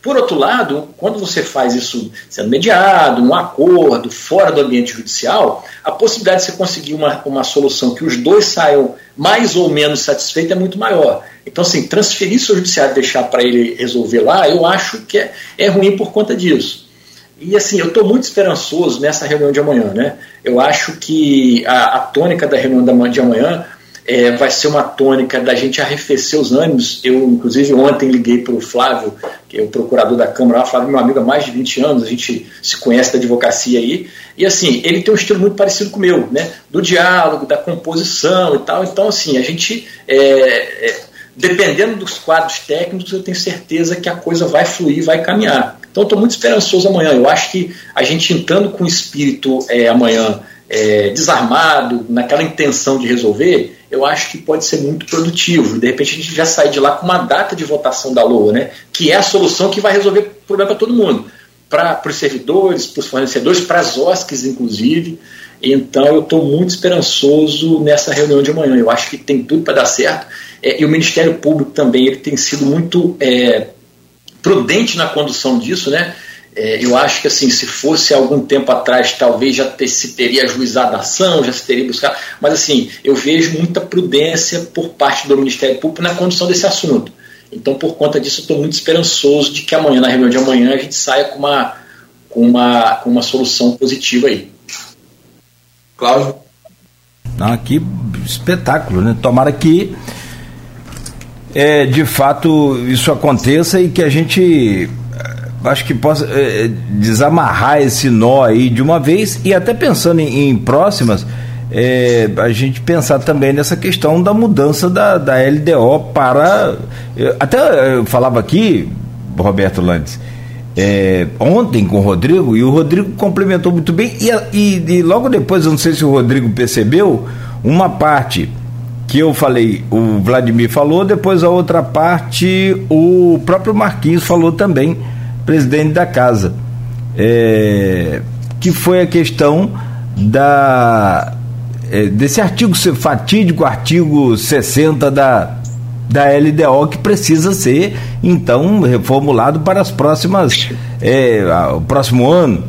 Por outro lado, quando você faz isso sendo mediado, um acordo, fora do ambiente judicial, a possibilidade de você conseguir uma, uma solução que os dois saiam mais ou menos satisfeitos é muito maior. Então, assim, transferir ao judiciário e deixar para ele resolver lá, eu acho que é, é ruim por conta disso. E assim, eu estou muito esperançoso nessa reunião de amanhã. Né? Eu acho que a, a tônica da reunião de amanhã é, vai ser uma tônica da gente arrefecer os ânimos. Eu, inclusive, ontem liguei para o Flávio, que é o procurador da Câmara, o Flávio meu amigo há mais de 20 anos, a gente se conhece da advocacia aí, e assim, ele tem um estilo muito parecido com o meu, né? do diálogo, da composição e tal. Então, assim, a gente, é, é, dependendo dos quadros técnicos, eu tenho certeza que a coisa vai fluir, vai caminhar. Então, estou muito esperançoso amanhã. Eu acho que a gente entrando com o espírito é, amanhã é, desarmado, naquela intenção de resolver, eu acho que pode ser muito produtivo. De repente a gente já sai de lá com uma data de votação da LOA, né? que é a solução que vai resolver o problema para todo mundo. Para os servidores, para os fornecedores, para as OSCs, inclusive. Então eu estou muito esperançoso nessa reunião de amanhã. Eu acho que tem tudo para dar certo. É, e o Ministério Público também ele tem sido muito é, prudente na condução disso, né? É, eu acho que assim, se fosse algum tempo atrás, talvez já ter, se teria ajuizado a ação, já se teria buscado, mas assim, eu vejo muita prudência por parte do Ministério Público na condução desse assunto. Então, por conta disso, eu estou muito esperançoso de que amanhã, na reunião de amanhã, a gente saia com uma, com uma, com uma solução positiva aí. Cláudio? Não, que espetáculo, né? Tomara que é, de fato isso aconteça e que a gente acho que possa é, desamarrar esse nó aí de uma vez e até pensando em, em próximas, é, a gente pensar também nessa questão da mudança da, da LDO para. Até eu falava aqui, Roberto Landes, é, ontem com o Rodrigo, e o Rodrigo complementou muito bem, e, e, e, logo depois, eu não sei se o Rodrigo percebeu, uma parte que eu falei, o Vladimir falou, depois a outra parte o próprio Marquinhos falou também presidente da casa, é, que foi a questão da é, desse artigo fatídico artigo 60 da da LDO que precisa ser então reformulado para as próximas é, o próximo ano.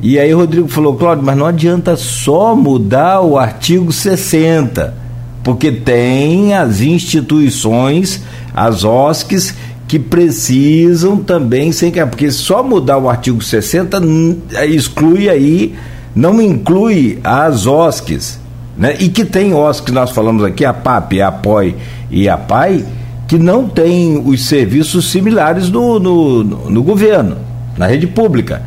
E aí o Rodrigo falou Cláudio mas não adianta só mudar o artigo 60 porque tem as instituições as OSCs que precisam também sem que porque só mudar o artigo 60 exclui aí não inclui as OSCs, né? E que tem OSCs nós falamos aqui a PAP, a APOI e a PAI que não tem os serviços similares no, no, no governo, na rede pública,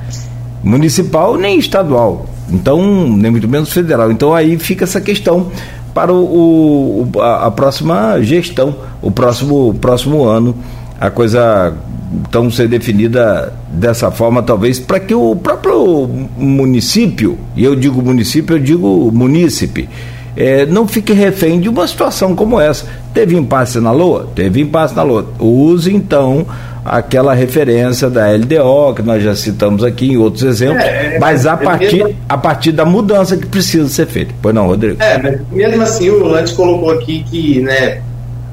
municipal nem estadual, então nem muito menos federal. Então aí fica essa questão para o, o a, a, próxima gestão, o próximo, próximo ano a coisa então ser definida dessa forma, talvez, para que o próprio município, e eu digo município, eu digo munícipe, é, não fique refém de uma situação como essa. Teve impasse na LOA? Teve impasse na LOA. Use então aquela referência da LDO, que nós já citamos aqui em outros exemplos, é, mas a é partir, mesmo... a partir da mudança que precisa ser feita. Pois não, Rodrigo? É, mas mesmo assim, o Lantes colocou aqui que né,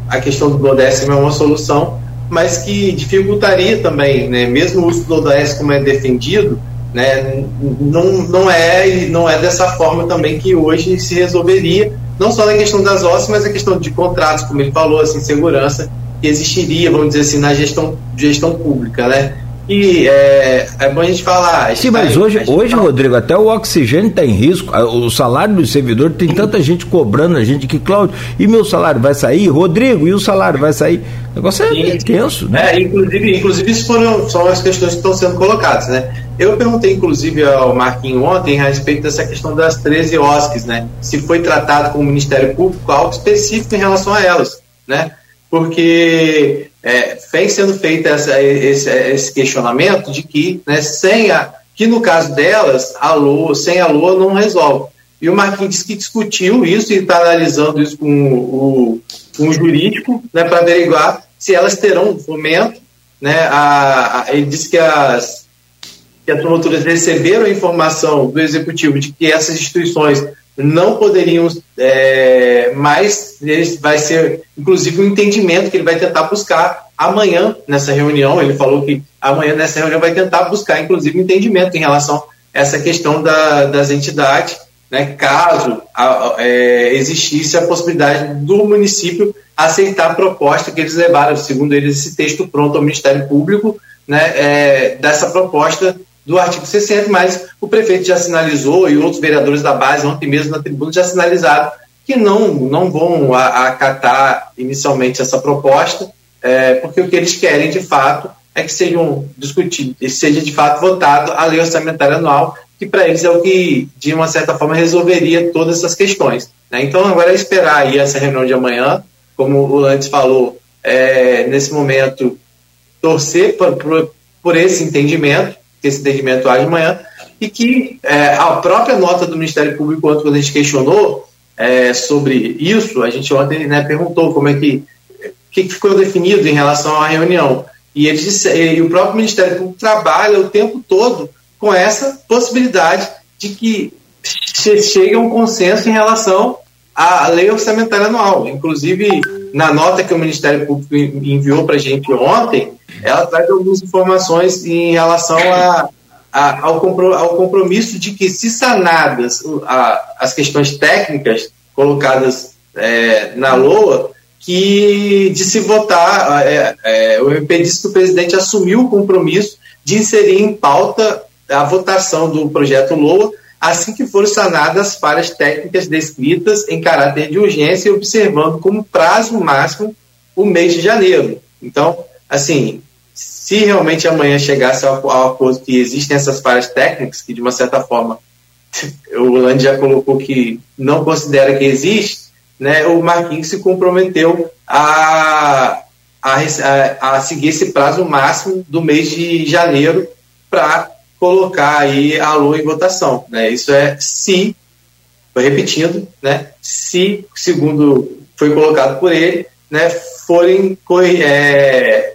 a questão do duodécimo é uma solução mas que dificultaria também, né? mesmo o uso do ODS como é defendido, né? não, não, é, não é dessa forma também que hoje se resolveria, não só na questão das OSCE, mas a questão de contratos, como ele falou, assim, segurança, que existiria, vamos dizer assim, na gestão, gestão pública. Né? Que é, é bom a gente falar. Sim, mas hoje, hoje Rodrigo, até o oxigênio está em risco. O salário do servidor tem tanta gente cobrando a gente que, Cláudio, e meu salário vai sair? Rodrigo, e o salário vai sair? O negócio é Sim. tenso, né? É, inclusive, inclusive, isso foram, são as questões que estão sendo colocadas, né? Eu perguntei, inclusive, ao Marquinhos ontem a respeito dessa questão das 13 OSCs, né? Se foi tratado com o Ministério Público algo específico em relação a elas, né? Porque é, vem sendo feito essa, esse, esse, questionamento de que, né, sem a, que no caso delas, a LOA, sem a LOA não resolve. E o Marquinhos disse que discutiu isso e está analisando isso com o, com o jurídico né, para averiguar se elas terão fomento. Né, a, a, ele disse que as, que as promotoras receberam a informação do executivo de que essas instituições não poderiam é, mais, vai ser inclusive um entendimento que ele vai tentar buscar amanhã nessa reunião. Ele falou que amanhã nessa reunião vai tentar buscar inclusive entendimento em relação a essa questão da, das entidades, né, caso a, é, existisse a possibilidade do município aceitar a proposta que eles levaram, segundo eles, esse texto pronto ao Ministério Público, né, é, dessa proposta do artigo 60, mas o prefeito já sinalizou e outros vereadores da base, ontem mesmo na tribuna, já sinalizaram que não, não vão acatar inicialmente essa proposta, é, porque o que eles querem, de fato, é que sejam discutidos, seja de fato votado a lei orçamentária anual, que para eles é o que, de uma certa forma, resolveria todas essas questões. Né? Então, agora é esperar aí essa reunião de amanhã, como o Lantes falou, é, nesse momento, torcer por, por, por esse entendimento, esse entendimento haja amanhã, e que é, a própria nota do Ministério Público, quando a gente questionou é, sobre isso, a gente ontem né, perguntou como é que, que ficou definido em relação à reunião. E, ele disse, e o próprio Ministério Público trabalha o tempo todo com essa possibilidade de que chegue a um consenso em relação à lei orçamentária anual. Inclusive, na nota que o Ministério Público enviou para a gente ontem, ela traz algumas informações em relação a, a, ao, compromisso de que, se sanadas a, as questões técnicas colocadas é, na LOA, que de se votar, é, é, o MP disse que o presidente assumiu o compromisso de inserir em pauta a votação do projeto LOA assim que forem sanadas as falhas técnicas descritas em caráter de urgência, observando como prazo máximo o mês de janeiro. Então, assim, se realmente amanhã chegasse ao, ao acordo que existem essas falhas técnicas, que de uma certa forma <laughs> o Lande já colocou que não considera que existe, né, o Marquinhos se comprometeu a, a, a seguir esse prazo máximo do mês de janeiro para colocar aí a lua em votação. Né? Isso é se, repetindo, né, se, segundo foi colocado por ele, né, forem é,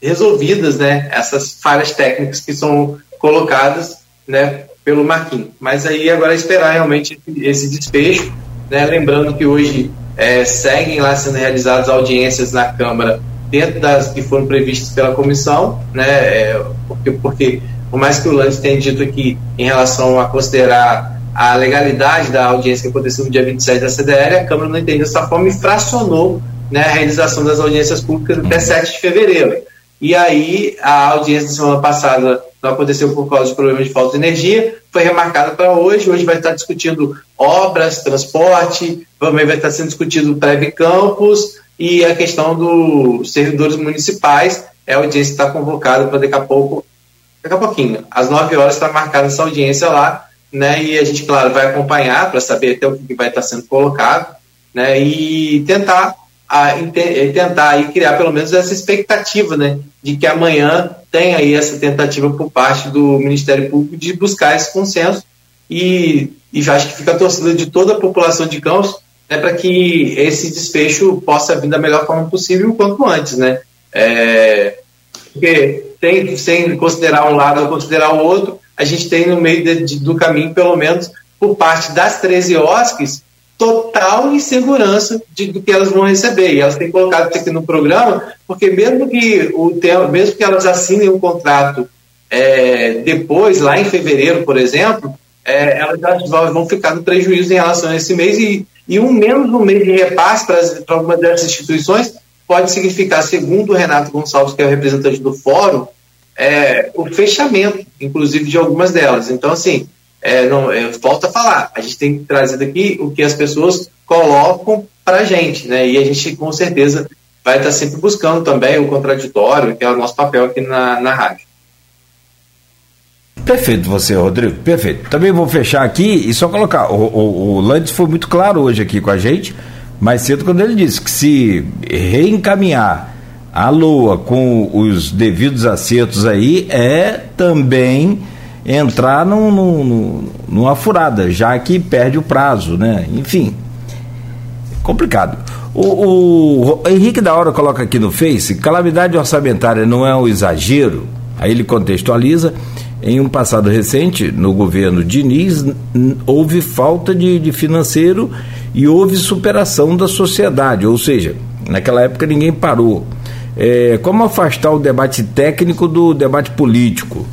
resolvidas né, essas falhas técnicas que são colocadas né, pelo Marquinhos. Mas aí agora é esperar realmente esse despejo, né, lembrando que hoje é, seguem lá sendo realizadas audiências na Câmara dentro das que foram previstas pela comissão, né, é, porque, porque por mais que o Lance tenha dito aqui em relação a considerar a legalidade da audiência que aconteceu no dia 27 da CDL, a Câmara não entende dessa forma e fracionou né, a realização das audiências públicas até 7 de fevereiro. E aí, a audiência da semana passada não aconteceu por causa de problemas de falta de energia, foi remarcada para hoje. Hoje vai estar discutindo obras, transporte, também vai estar sendo discutido pré-campus e a questão dos servidores municipais. É a audiência que está convocada para daqui a pouco daqui a pouquinho. Às 9 horas está marcada essa audiência lá, né? E a gente, claro, vai acompanhar para saber até o que vai estar sendo colocado, né? E tentar a, tentar aí criar pelo menos essa expectativa, né? De que amanhã tem aí essa tentativa por parte do Ministério Público de buscar esse consenso e, e acho que fica a torcida de toda a população de Campos né, para que esse desfecho possa vir da melhor forma possível quanto antes, né? É, porque tem, sem considerar um lado ou considerar o outro, a gente tem no meio de, de, do caminho, pelo menos por parte das 13 OSCs, total insegurança de, do que elas vão receber. E elas têm colocado isso aqui no programa, porque mesmo que, o, mesmo que elas assinem um contrato é, depois, lá em fevereiro, por exemplo, é, elas vão ficar no prejuízo em relação a esse mês e, e um menos um mês de repasse para algumas dessas instituições pode significar, segundo o Renato Gonçalves, que é o representante do fórum, é, o fechamento, inclusive, de algumas delas. Então, assim, é, não, eu volto a falar, a gente tem que trazer daqui o que as pessoas colocam para a gente, né? E a gente, com certeza, vai estar sempre buscando também o contraditório, que é o nosso papel aqui na, na rádio. Perfeito você, Rodrigo, perfeito. Também vou fechar aqui e só colocar, o, o, o Landes foi muito claro hoje aqui com a gente, mais cedo quando ele disse que se reencaminhar a Lua com os devidos acertos aí é também entrar num, num, numa furada, já que perde o prazo, né? Enfim, complicado. O, o, Henrique da Hora coloca aqui no Face: calamidade orçamentária não é um exagero. Aí ele contextualiza. Em um passado recente, no governo Diniz, houve falta de, de financeiro e houve superação da sociedade, ou seja, naquela época ninguém parou. É, como afastar o debate técnico do debate político?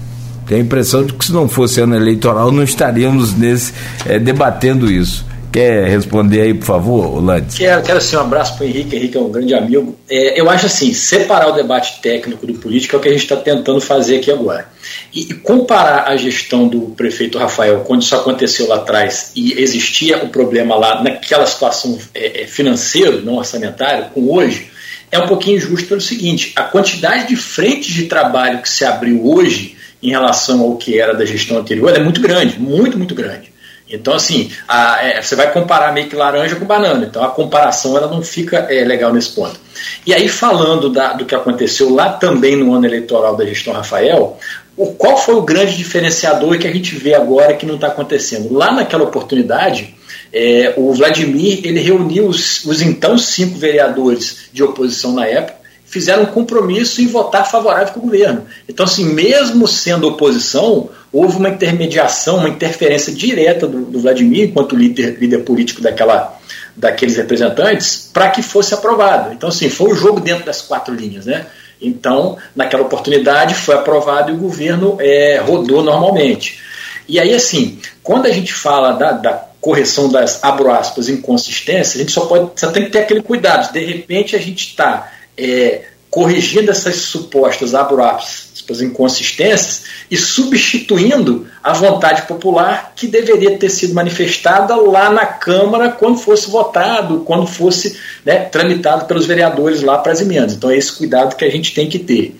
Tenho a impressão de que se não fosse ano eleitoral não estaríamos nesse é, debatendo isso. Quer responder aí, por favor, Landes? Quero, quero sim, um abraço para o Henrique. Henrique é um grande amigo. É, eu acho assim, separar o debate técnico do político é o que a gente está tentando fazer aqui agora. E, e, comparar a gestão do prefeito Rafael, quando isso aconteceu lá atrás e existia o problema lá naquela situação é, é financeira, não orçamentária, com hoje, é um pouquinho injusto pelo seguinte: a quantidade de frentes de trabalho que se abriu hoje em relação ao que era da gestão anterior é muito grande, muito, muito grande. Então, assim, a, é, você vai comparar meio que laranja com banana. Então, a comparação ela não fica é, legal nesse ponto. E aí, falando da, do que aconteceu lá também no ano eleitoral da gestão Rafael, o, qual foi o grande diferenciador que a gente vê agora que não está acontecendo? Lá naquela oportunidade, é, o Vladimir ele reuniu os, os então cinco vereadores de oposição na época fizeram um compromisso em votar favorável com o governo. Então, assim, mesmo sendo oposição, houve uma intermediação, uma interferência direta do, do Vladimir, enquanto líder, líder político daquela, daqueles representantes, para que fosse aprovado. Então, assim, foi o um jogo dentro das quatro linhas, né? Então, naquela oportunidade, foi aprovado e o governo é, rodou normalmente. E aí, assim, quando a gente fala da, da correção das, abro aspas, inconsistências, a gente só pode, só tem que ter aquele cuidado. De repente, a gente está é, corrigindo essas supostas, abro aspas, inconsistências e substituindo a vontade popular que deveria ter sido manifestada lá na Câmara quando fosse votado, quando fosse né, tramitado pelos vereadores lá para as emendas. Então é esse cuidado que a gente tem que ter.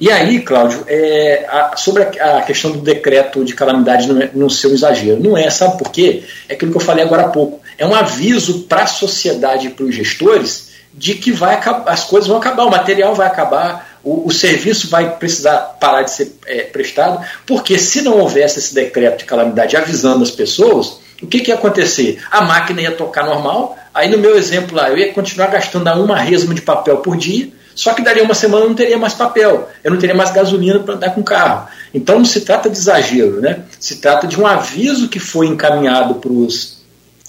E aí, Cláudio, é, a, sobre a, a, questão do decreto de calamidade não, é, não exagero. Não é, sabe por quê? É aquilo que eu falei agora há pouco. É um aviso para a sociedade e para os gestores de que vai as coisas vão acabar, o material vai acabar, o, o serviço vai precisar parar de ser é, prestado, porque se não houvesse esse decreto de calamidade avisando as pessoas, o que, que ia acontecer? A máquina ia tocar normal, aí no meu exemplo lá, eu ia continuar gastando uma resma de papel por dia, só que daria uma semana eu não teria mais papel, eu não teria mais gasolina para andar com carro. Então não se trata de exagero, né? se trata de um aviso que foi encaminhado para os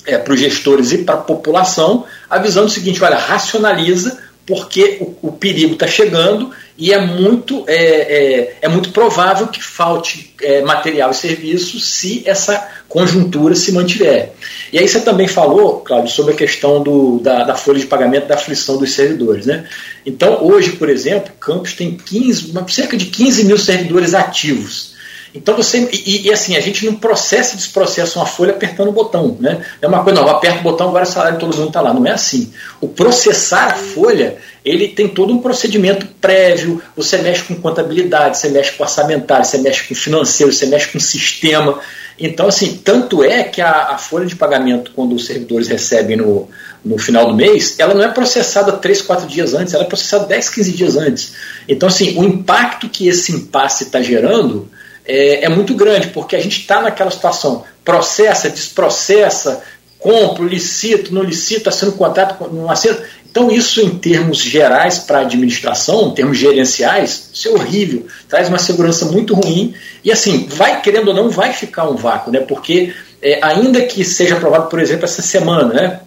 é, para os gestores e para a população, avisando o seguinte: olha, racionaliza, porque o, o perigo está chegando e é muito, é, é, é, muito provável que falte é, material e serviço se essa conjuntura se mantiver. E aí você também falou, Cláudio, sobre a questão do, da, da folha de pagamento da aflição dos servidores. Né? Então, hoje, por exemplo, Campos tem 15, cerca de 15 mil servidores ativos. Então você. E, e, assim, a gente não processa e desprocessa uma folha apertando o botão. Né? É uma coisa, não, aperta o botão, agora o salário de todo mundo está lá. Não é assim. O processar a folha, ele tem todo um procedimento prévio, você mexe com contabilidade, você mexe com orçamentário, você mexe com financeiro, você mexe com sistema. Então, assim, tanto é que a, a folha de pagamento, quando os servidores recebem no, no final do mês, ela não é processada 3, 4 dias antes, ela é processada 10, 15 dias antes. Então, assim, o impacto que esse impasse está gerando é, é muito grande, porque a gente está naquela situação, processa, desprocessa, compro, licito, não licito, assino contrato, não assino. Então, isso em termos gerais para a administração, em termos gerenciais, isso é horrível, traz uma segurança muito ruim e assim, vai, querendo ou não, vai ficar um vácuo, né? Porque é, ainda que seja aprovado, por exemplo, essa semana, né?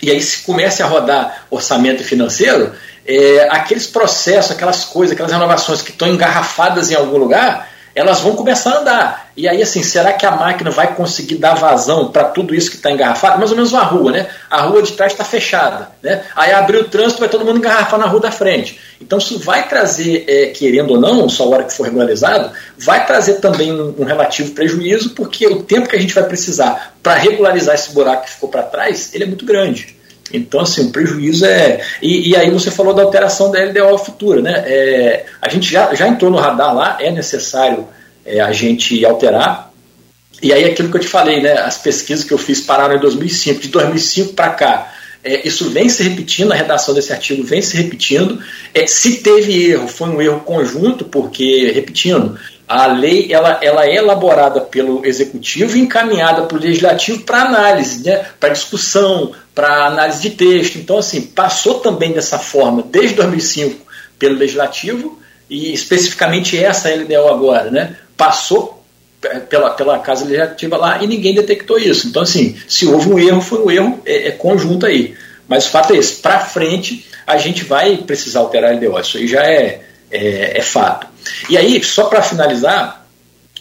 E aí se comece a rodar orçamento financeiro, é, aqueles processos, aquelas coisas, aquelas renovações que estão engarrafadas em algum lugar, elas vão começar a andar. E aí, assim, será que a máquina vai conseguir dar vazão para tudo isso que está engarrafado? Mais ou menos uma rua, né? A rua de trás está fechada, né? Aí abriu o trânsito, vai todo mundo engarrafar na rua da frente. Então, isso vai trazer, é, querendo ou não, só a hora que for regularizado, vai trazer também um, um relativo prejuízo, porque o tempo que a gente vai precisar para regularizar esse buraco que ficou para trás, ele é muito grande. Então, assim, o prejuízo é. E, e, aí você falou da alteração da LDO futura, né? É, a gente já, já entrou no radar lá, é necessário é, a gente alterar. E aí aquilo que eu te falei, né? As pesquisas que eu fiz pararam em 2005. De 2005 para cá, é, isso vem se repetindo, a redação desse artigo vem se repetindo. É, se teve erro, foi um erro conjunto, porque, repetindo, a lei ela, ela é elaborada pelo executivo e encaminhada para o legislativo para análise, né, para discussão, para análise de texto. Então, assim, passou também dessa forma desde 2005 pelo legislativo e especificamente essa LDO agora, né, passou pela, pela Casa Legislativa lá e ninguém detectou isso. Então, assim, se houve um erro, foi um erro é, é conjunto aí. Mas o fato é esse, para frente a gente vai precisar alterar a LDO, isso aí já é, é, é fato. E aí, só para finalizar,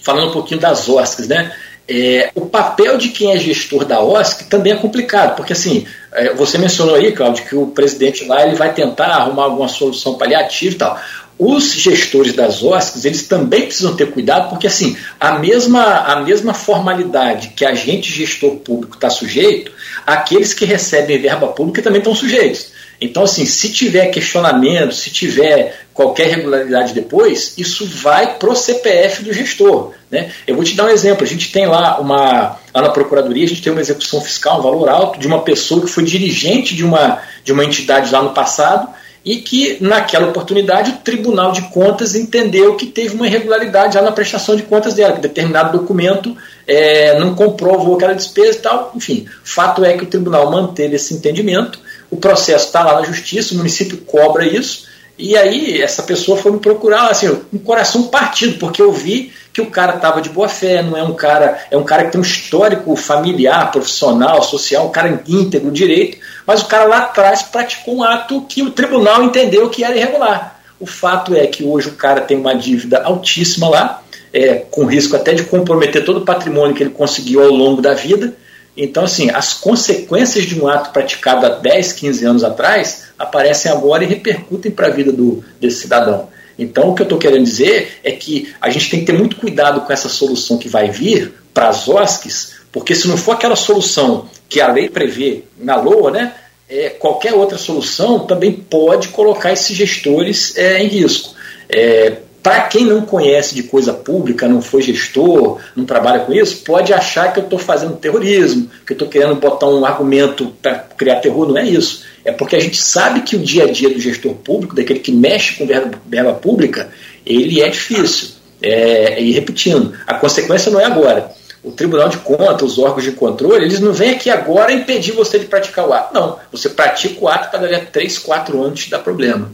falando um pouquinho das OSCs, né? É, o papel de quem é gestor da OSC também é complicado, porque assim, é, você mencionou aí, Cláudio, que o presidente lá ele vai tentar arrumar alguma solução paliativa e tal. Os gestores das OSCs, eles também precisam ter cuidado, porque assim, a mesma, a mesma formalidade que a gente, gestor público, está sujeito, aqueles que recebem verba pública também estão sujeitos. Então, assim, se tiver questionamento, se tiver qualquer irregularidade depois, isso vai para o CPF do gestor. Né? Eu vou te dar um exemplo. A gente tem lá uma. Lá na Procuradoria, a gente tem uma execução fiscal, um valor alto, de uma pessoa que foi dirigente de uma, de uma entidade lá no passado e que, naquela oportunidade, o Tribunal de Contas entendeu que teve uma irregularidade lá na prestação de contas dela, que determinado documento é, não comprovou aquela despesa e tal. Enfim, fato é que o tribunal manteve esse entendimento o processo está lá na justiça, o município cobra isso, e aí essa pessoa foi me procurar, assim, um coração partido, porque eu vi que o cara estava de boa fé, não é um cara, é um cara que tem um histórico familiar, profissional, social, um cara íntegro, direito, mas o cara lá atrás praticou um ato que o tribunal entendeu que era irregular. O fato é que hoje o cara tem uma dívida altíssima lá, é, com risco até de comprometer todo o patrimônio que ele conseguiu ao longo da vida, então, assim, as consequências de um ato praticado há 10, 15 anos atrás aparecem agora e repercutem para a vida do, desse cidadão. Então, o que eu estou querendo dizer é que a gente tem que ter muito cuidado com essa solução que vai vir para as OSCs, porque se não for aquela solução que a lei prevê na LOA, né, é, qualquer outra solução também pode colocar esses gestores é, em risco. É, para quem não conhece de coisa pública, não foi gestor, não trabalha com isso, pode achar que eu estou fazendo terrorismo, que eu estou querendo botar um argumento para criar terror. Não é isso. É porque a gente sabe que o dia a dia do gestor público, daquele que mexe com verba, verba pública, ele é difícil. É, e repetindo, a consequência não é agora. O Tribunal de Contas, os órgãos de controle, eles não vêm aqui agora impedir você de praticar o ato. Não, você pratica o ato para dali a 3, 4 anos te dar problema.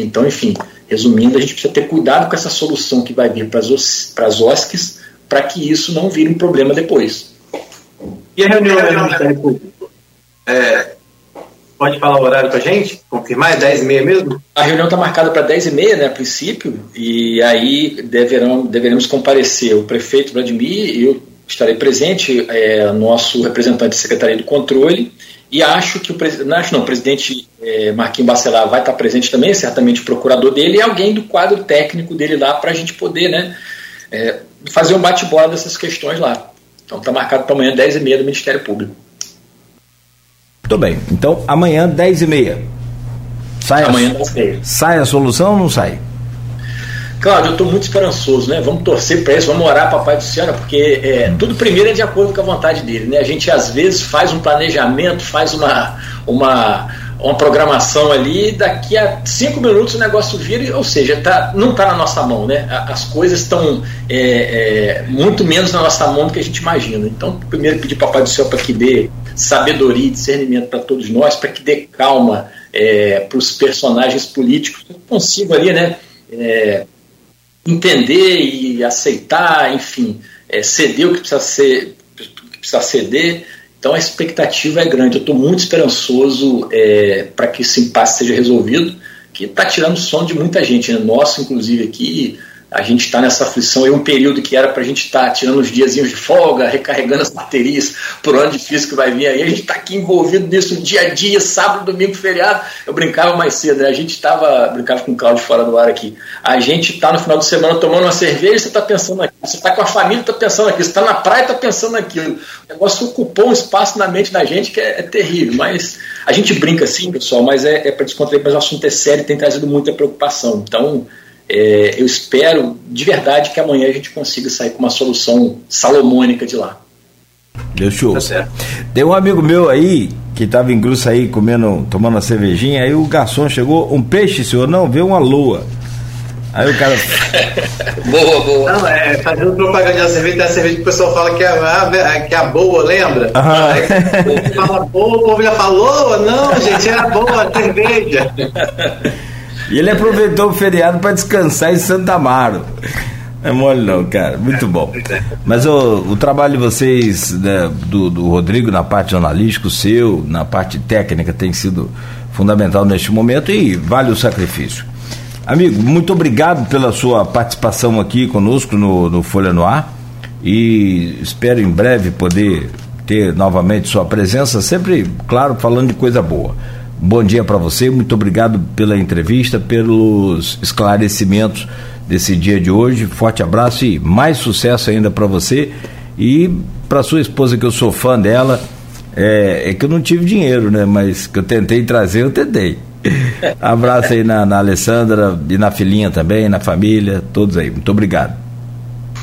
Então, enfim, Resumindo, a gente precisa ter cuidado com essa solução que vai vir para as OSCs, para que isso não vire um problema depois. E a reunião do Ministério Público? É, pode falar o horário para a gente? Confirmar? É 10 e meia mesmo? A reunião está marcada para 10 e meia, né, a princípio, e aí deverão, deveremos comparecer o prefeito Vladimir, eu estarei presente, é, nosso representante da Secretaria do Controle, e acho que o presidente, não, o presidente é, Marquinhos Bacelar vai estar presente também, certamente o procurador dele e alguém do quadro técnico dele lá para a gente poder né, é, fazer um bate-bola dessas questões lá. Então está marcado para amanhã, 10h30 do Ministério Público. Muito bem. Então amanhã, 10h30. Sai amanhã, 10h30. Sai a solução ou não sai? Cláudio, eu estou muito esperançoso, né? Vamos torcer para isso, vamos orar, Papai do Céu, porque é, tudo primeiro é de acordo com a vontade dele, né? A gente às vezes faz um planejamento, faz uma, uma, uma programação ali, e daqui a cinco minutos o negócio vira, ou seja, tá, não está na nossa mão, né? As coisas estão é, é, muito menos na nossa mão do que a gente imagina. Então, primeiro pedir Papai do Céu para que dê sabedoria e discernimento para todos nós, para que dê calma é, para os personagens políticos, consigo ali, né? Entender e aceitar, enfim, é, ceder o que precisa, ser, que precisa ceder. Então a expectativa é grande. Eu estou muito esperançoso é, para que esse impasse seja resolvido, que está tirando o som de muita gente, né? nosso inclusive aqui, a gente está nessa aflição. E um período que era para a gente estar tá tirando os diazinhos de folga, recarregando as baterias por ano difícil que vai vir aí. A gente está aqui envolvido nisso dia a dia, sábado, domingo, feriado. Eu brincava mais cedo, né? A gente estava, brincava com o Claudio fora do ar aqui. A gente está no final de semana tomando uma cerveja, você está pensando aqui. Você está com a família, está pensando aqui. Você está na praia, está pensando naquilo. O negócio ocupou um espaço na mente da gente que é, é terrível. Mas a gente brinca assim, pessoal, mas é, é para descontrair, mas o assunto é sério e tem trazido muita preocupação. Então, é, eu espero de verdade que amanhã a gente consiga sair com uma solução salomônica de lá. Deu show. Tá Tem um amigo meu aí que estava em Gruça aí comendo, tomando uma cervejinha, aí o garçom chegou, um peixe, senhor? Não, veio uma lua. Aí o cara. <laughs> boa, boa. Não, é, fazendo propaganda da cerveja, tem a cerveja que o pessoal fala que é a, que é a boa, lembra? Aham. Aí, fala boa, o povo já falou, não, gente, é a boa a cerveja. <laughs> E ele aproveitou o feriado para descansar em Santa Amaro. É mole não, cara. Muito bom. Mas o, o trabalho de vocês, né, do, do Rodrigo na parte jornalística, o seu, na parte técnica, tem sido fundamental neste momento e vale o sacrifício. Amigo, muito obrigado pela sua participação aqui conosco no, no Folha no Ar e espero em breve poder ter novamente sua presença, sempre, claro, falando de coisa boa. Bom dia para você, muito obrigado pela entrevista, pelos esclarecimentos desse dia de hoje. Forte abraço e mais sucesso ainda para você e para sua esposa, que eu sou fã dela. É, é, que eu não tive dinheiro, né? Mas que eu tentei trazer, eu tentei. <laughs> Abraço aí na, na Alessandra e na filhinha também, na família, todos aí. Muito obrigado.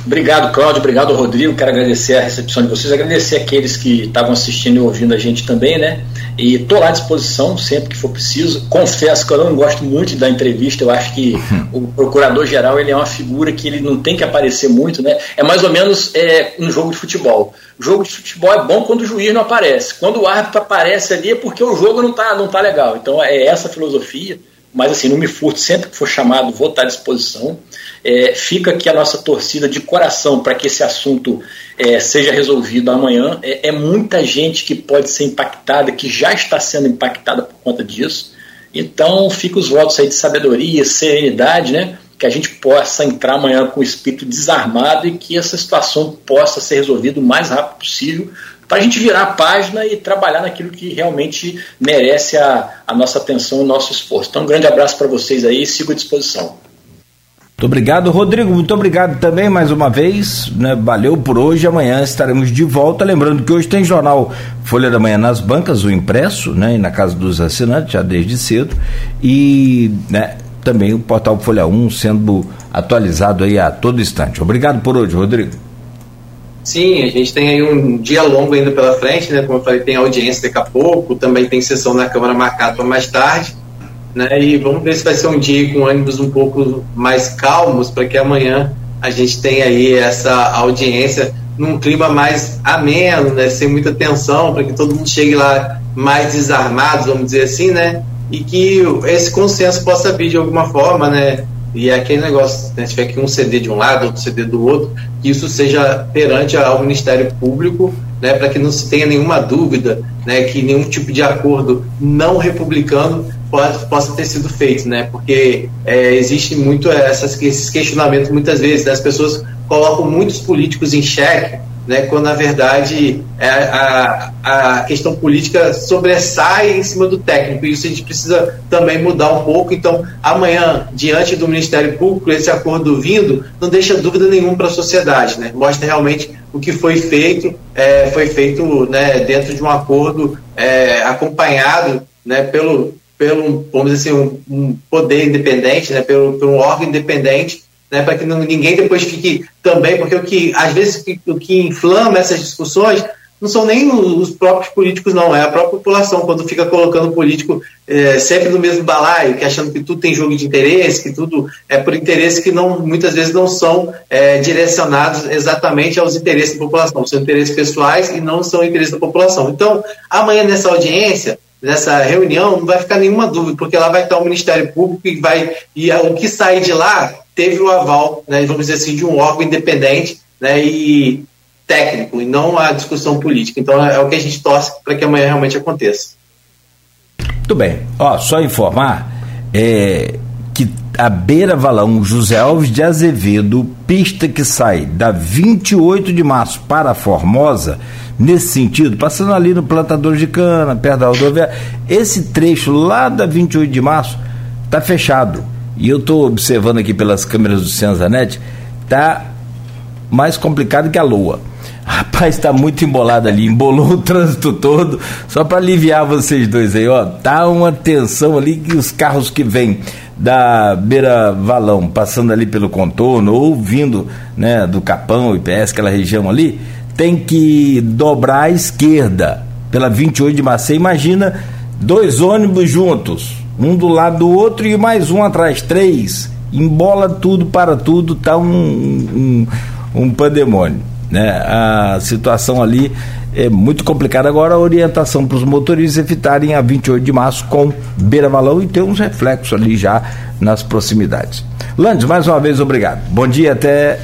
Obrigado, Cláudio. Obrigado, Rodrigo. Quero agradecer a recepção de vocês, agradecer aqueles que estavam assistindo e ouvindo a gente também, né? E estou lá à disposição sempre que for preciso. Confesso que eu não gosto muito da entrevista. Eu acho que o procurador-geral ele é uma figura que ele não tem que aparecer muito, né? É mais ou menos é, um jogo de futebol. O jogo de futebol é bom quando o juiz não aparece. Quando o árbitro aparece ali é porque o jogo não está não tá legal. Então é essa a filosofia. Mas assim, não me furto, sempre que for chamado, vou estar à disposição. É, fica aqui a nossa torcida de coração para que esse assunto é, seja resolvido amanhã. É, é, muita gente que pode ser impactada, que já está sendo impactada por conta disso. Então, fica os votos aí de sabedoria, serenidade, né? Que a gente possa entrar amanhã com o espírito desarmado e que essa situação possa ser resolvida o mais rápido possível para a gente virar a página e trabalhar naquilo que realmente merece a, a nossa atenção e o nosso esforço. Então, um grande abraço para vocês aí e sigo à disposição. Muito obrigado, Rodrigo. Muito obrigado também mais uma vez. Né? Valeu por hoje. Amanhã estaremos de volta. Lembrando que hoje tem jornal Folha da Manhã nas bancas, o impresso, né? E na casa dos assinantes, já desde cedo. E né, também o portal Folha 1 sendo atualizado aí a todo instante. Obrigado por hoje, Rodrigo. Sim, a gente tem aí um dia longo ainda pela frente, né? Como eu falei, tem audiência daqui a pouco, também tem sessão na Câmara marcada para mais tarde, né? E vamos ver se vai ser um dia com ânimos um pouco mais calmos para que amanhã a gente tenha aí essa audiência num clima mais ameno, né? Sem muita tensão, para que todo mundo chegue lá mais desarmado, vamos dizer assim, né? E que esse consenso possa vir de alguma forma, né? E é aquele negócio, né, tiver que um CD de um lado, outro CD do outro, que isso seja perante ao Ministério Público, né, para que não se tenha nenhuma dúvida, né, que nenhum tipo de acordo não republicano possa ter sido feito, né, porque é, existe muito essas, esses questionamentos muitas vezes, né, as pessoas colocam muitos políticos em xeque né, quando na verdade é, a, a questão política sobressai em cima do técnico. Isso a gente precisa também mudar um pouco. Então, amanhã, diante do Ministério Público, esse acordo vindo não deixa dúvida nenhuma para a sociedade. Né? Mostra realmente o que foi feito, é, foi feito né, dentro de um acordo é, acompanhado né, pelo, pelo, vamos dizer assim, um, um poder independente, né, pelo, pelo órgão independente né, para que ninguém depois fique também, porque o que às vezes o que inflama essas discussões não são nem os próprios políticos, não, é a própria população, quando fica colocando o político é, sempre no mesmo balaio, que achando que tudo tem jogo de interesse, que tudo é por interesse que não, muitas vezes não são é, direcionados exatamente aos interesses da população, são interesses pessoais e não são interesses da população. Então, amanhã nessa audiência, nessa reunião, não vai ficar nenhuma dúvida, porque lá vai estar o Ministério Público e vai e o que sair de lá teve o aval, né, vamos dizer assim, de um órgão independente né, e técnico, e não a discussão política. Então é, é o que a gente torce para que amanhã realmente aconteça. Muito bem. Ó, só informar é, que a Beira Valão José Alves de Azevedo, pista que sai da 28 de março para Formosa, nesse sentido, passando ali no plantador de cana, perto da rodoviária, esse trecho lá da 28 de março está fechado. E eu estou observando aqui pelas câmeras do Cianzanet, tá mais complicado que a lua. <laughs> Rapaz, está muito embolado ali, embolou o trânsito todo. Só para aliviar vocês dois aí, ó, tá uma tensão ali que os carros que vêm da beira valão, passando ali pelo contorno ou vindo, né, do Capão, IPS, aquela região ali, tem que dobrar à esquerda pela 28 de. Você imagina dois ônibus juntos, um do lado do outro e mais um atrás, três. Embola tudo para tudo, tá um, um, um pandemônio. Né? A situação ali é muito complicada. Agora a orientação para os motoristas evitarem a 28 de março com Beira Valão e ter uns reflexos ali já nas proximidades. Landes, mais uma vez obrigado. Bom dia, até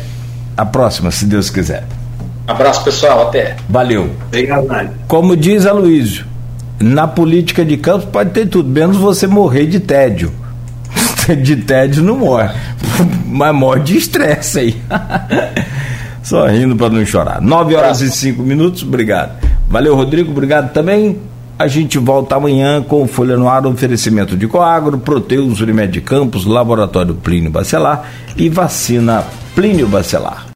a próxima, se Deus quiser. Abraço, pessoal. Até. Valeu. Obrigado, Nádia. Como diz a Luísio, na política de campos pode ter tudo, menos você morrer de tédio. <laughs> De tédio não morre, <laughs> mas morre de estresse aí. <laughs> Só rindo para não chorar. 9 horas e 5 minutos, obrigado. Valeu, Rodrigo, obrigado também. A gente volta amanhã com Folha no Ar, oferecimento de Coagro, Proteus, Unimed Campos, Laboratório Plínio Bacelar e vacina Plínio Bacelar.